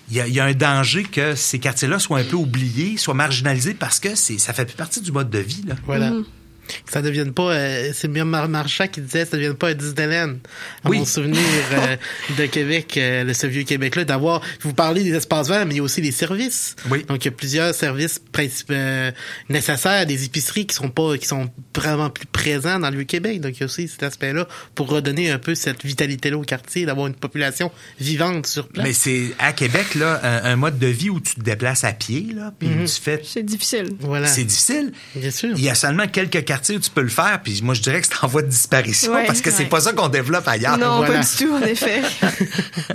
Speaker 3: il y, a, il y a un danger que ces quartiers-là soient un peu oubliés, soient marginalisés parce que c'est, ça fait plus partie du mode de vie. Là.
Speaker 2: Voilà. Que ça devienne pas, euh, c'est bien Mar Marchand qui disait, ça devienne pas un Disneyland. À
Speaker 3: Oui.
Speaker 2: mon souvenir euh, de Québec, euh, le, ce vieux Québec-là, d'avoir, vous parlez des espaces verts, mais il y a aussi les services.
Speaker 3: Oui.
Speaker 2: Donc, il y a plusieurs services principaux, euh, nécessaires, des épiceries qui sont pas, qui sont vraiment plus présents dans le vieux Québec. Donc, il y a aussi cet aspect-là pour redonner un peu cette vitalité-là au quartier, d'avoir une population vivante sur place.
Speaker 3: Mais c'est à Québec, là, un, un mode de vie où tu te déplaces à pied, là, puis
Speaker 2: Mhm.
Speaker 3: tu fais.
Speaker 1: C'est difficile.
Speaker 2: Voilà.
Speaker 3: C'est difficile.
Speaker 2: Bien sûr.
Speaker 3: Il y a seulement quelques quartiers où tu peux le faire, puis moi je dirais que c'est en voie de disparition
Speaker 1: Ouais,
Speaker 3: parce que c'est
Speaker 1: ouais.
Speaker 3: pas ça qu'on développe ailleurs.
Speaker 1: Non,
Speaker 2: voilà.
Speaker 1: pas du tout, en effet. (laughs)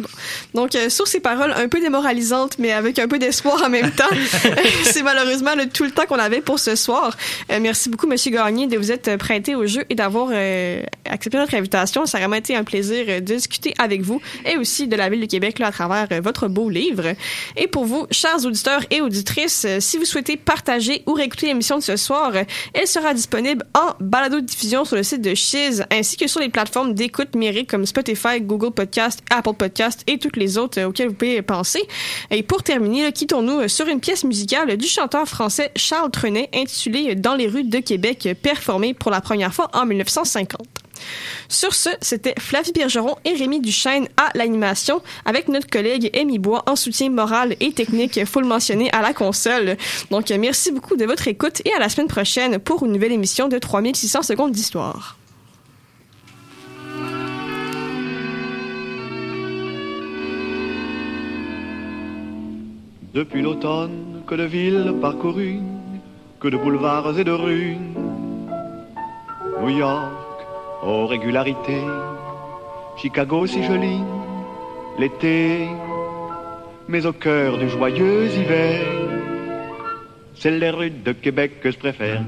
Speaker 1: Bon. Donc, euh, sur ces paroles un peu démoralisantes, mais avec un peu d'espoir en même temps, (laughs) (laughs) c'est malheureusement le, tout le temps qu'on avait pour ce soir. Euh, merci beaucoup, Monsieur Gagné, de vous être prêté au jeu et d'avoir euh, accepté notre invitation. Ça a vraiment été un plaisir euh, de discuter avec vous et aussi de la Ville de Québec là, à travers euh, votre beau livre. Et pour vous, chers auditeurs et auditrices, euh, si vous souhaitez partager ou réécouter l'émission de ce soir, euh, elle sera disponible en balado-diffusion sur le site de Chiz ainsi que sur les plateformes d'écoute numérique comme Spotify, Google Podcast, Apple Podcast et toutes les autres euh, auxquelles vous pouvez penser. Et pour terminer, quittons-nous euh, sur une pièce musicale du chanteur français Charles Trenet intitulée Dans les rues de Québec, euh, performée pour la première fois en 1950. Sur ce, c'était Flavie Bergeron et Rémi Duchesne à l'animation, avec notre collègue Amy Bois en soutien moral et technique, faut le mentionner, à la console. Donc, euh, merci beaucoup de votre écoute et à la semaine prochaine pour une nouvelle émission de 3600 secondes d'histoire.
Speaker 15: Depuis l'automne, que de villes parcourues, que de boulevards et de rues. New York, aux régularités, Chicago si joli, l'été, mais au cœur du joyeux hiver, c'est les rues de Québec que je préfère.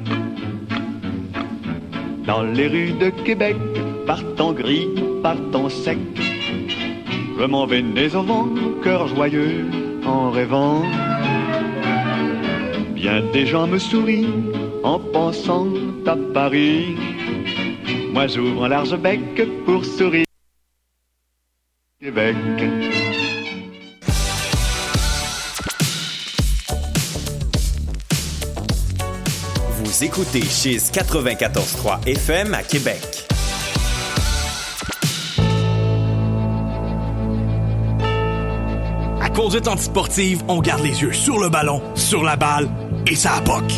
Speaker 15: Dans les rues de Québec, par temps gris, par sec, je m'en vais au vent, cœur joyeux, en rêvant. Bien des gens me sourient en pensant à Paris. Moi j'ouvre un large bec pour sourire. Québec.
Speaker 13: Vous écoutez Chiz 94.3 FM à Québec.
Speaker 16: Conduite antisportive, on garde les yeux sur le ballon, sur la balle et ça poque.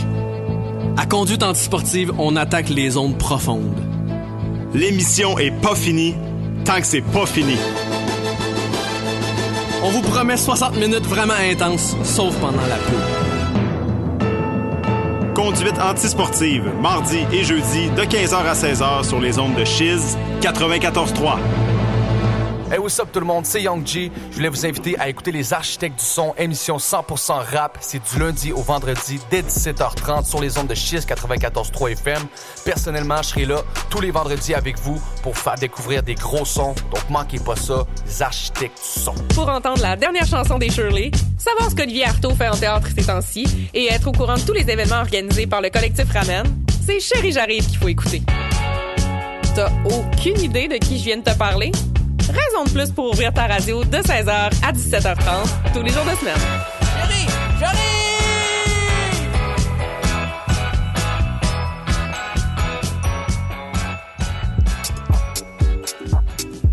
Speaker 17: À conduite antisportive, on attaque les zones profondes.
Speaker 16: L'émission est pas finie tant que c'est pas fini.
Speaker 17: On vous promet 60 minutes vraiment intenses, sauf pendant la pub.
Speaker 16: Conduite antisportive, mardi et jeudi de 15h à 16h sur les ondes de Chiz 94.3.
Speaker 18: Hey, what's up tout le monde, c'est Young G. Je voulais vous inviter à écouter Les Architectes du Son, émission 100% rap. C'est du lundi au vendredi dès 17h30 sur les ondes de Chiz 94.3 FM. Personnellement, je serai là tous les vendredis avec vous pour faire découvrir des gros sons. Donc manquez pas ça, Les Architectes du Son.
Speaker 19: pour entendre la dernière chanson des Shirley, savoir ce qu'Olivier Artaud fait en théâtre ces temps-ci et être au courant de tous les événements organisés par le collectif Ramen, c'est Chéri J'arrive qu'il faut écouter. T'as aucune idée de qui je viens de te parler? Raison de plus pour ouvrir ta radio de 16h à 17h30 tous les jours de semaine.
Speaker 20: Chérie, j'arrive!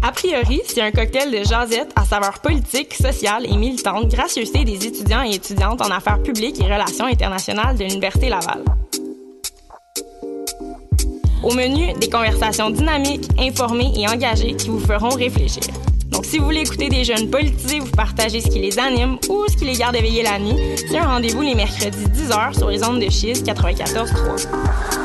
Speaker 19: A priori, c'est un cocktail de jasette à saveur politique, sociale et militante, gracieuseté des étudiants et étudiantes en affaires publiques et relations internationales de l'Université Laval. Au menu, des conversations dynamiques, informées et engagées qui vous feront réfléchir. Donc, si vous voulez écouter des jeunes politisés, vous partagez ce qui les anime ou ce qui les garde éveillés la nuit, c'est un rendez-vous les mercredis 10h sur les ondes de Chiz 94.3.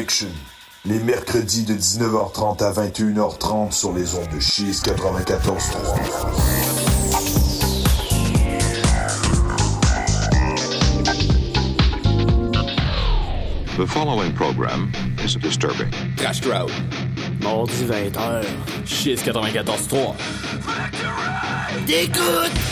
Speaker 21: Connection. les mercredis de 19h30 à 21h30 sur les ondes de Cheese 94.3.
Speaker 4: The following program is disturbing.
Speaker 17: Crash Crowd. Mardi 20h. Shiz 94.3.
Speaker 22: T'écoutes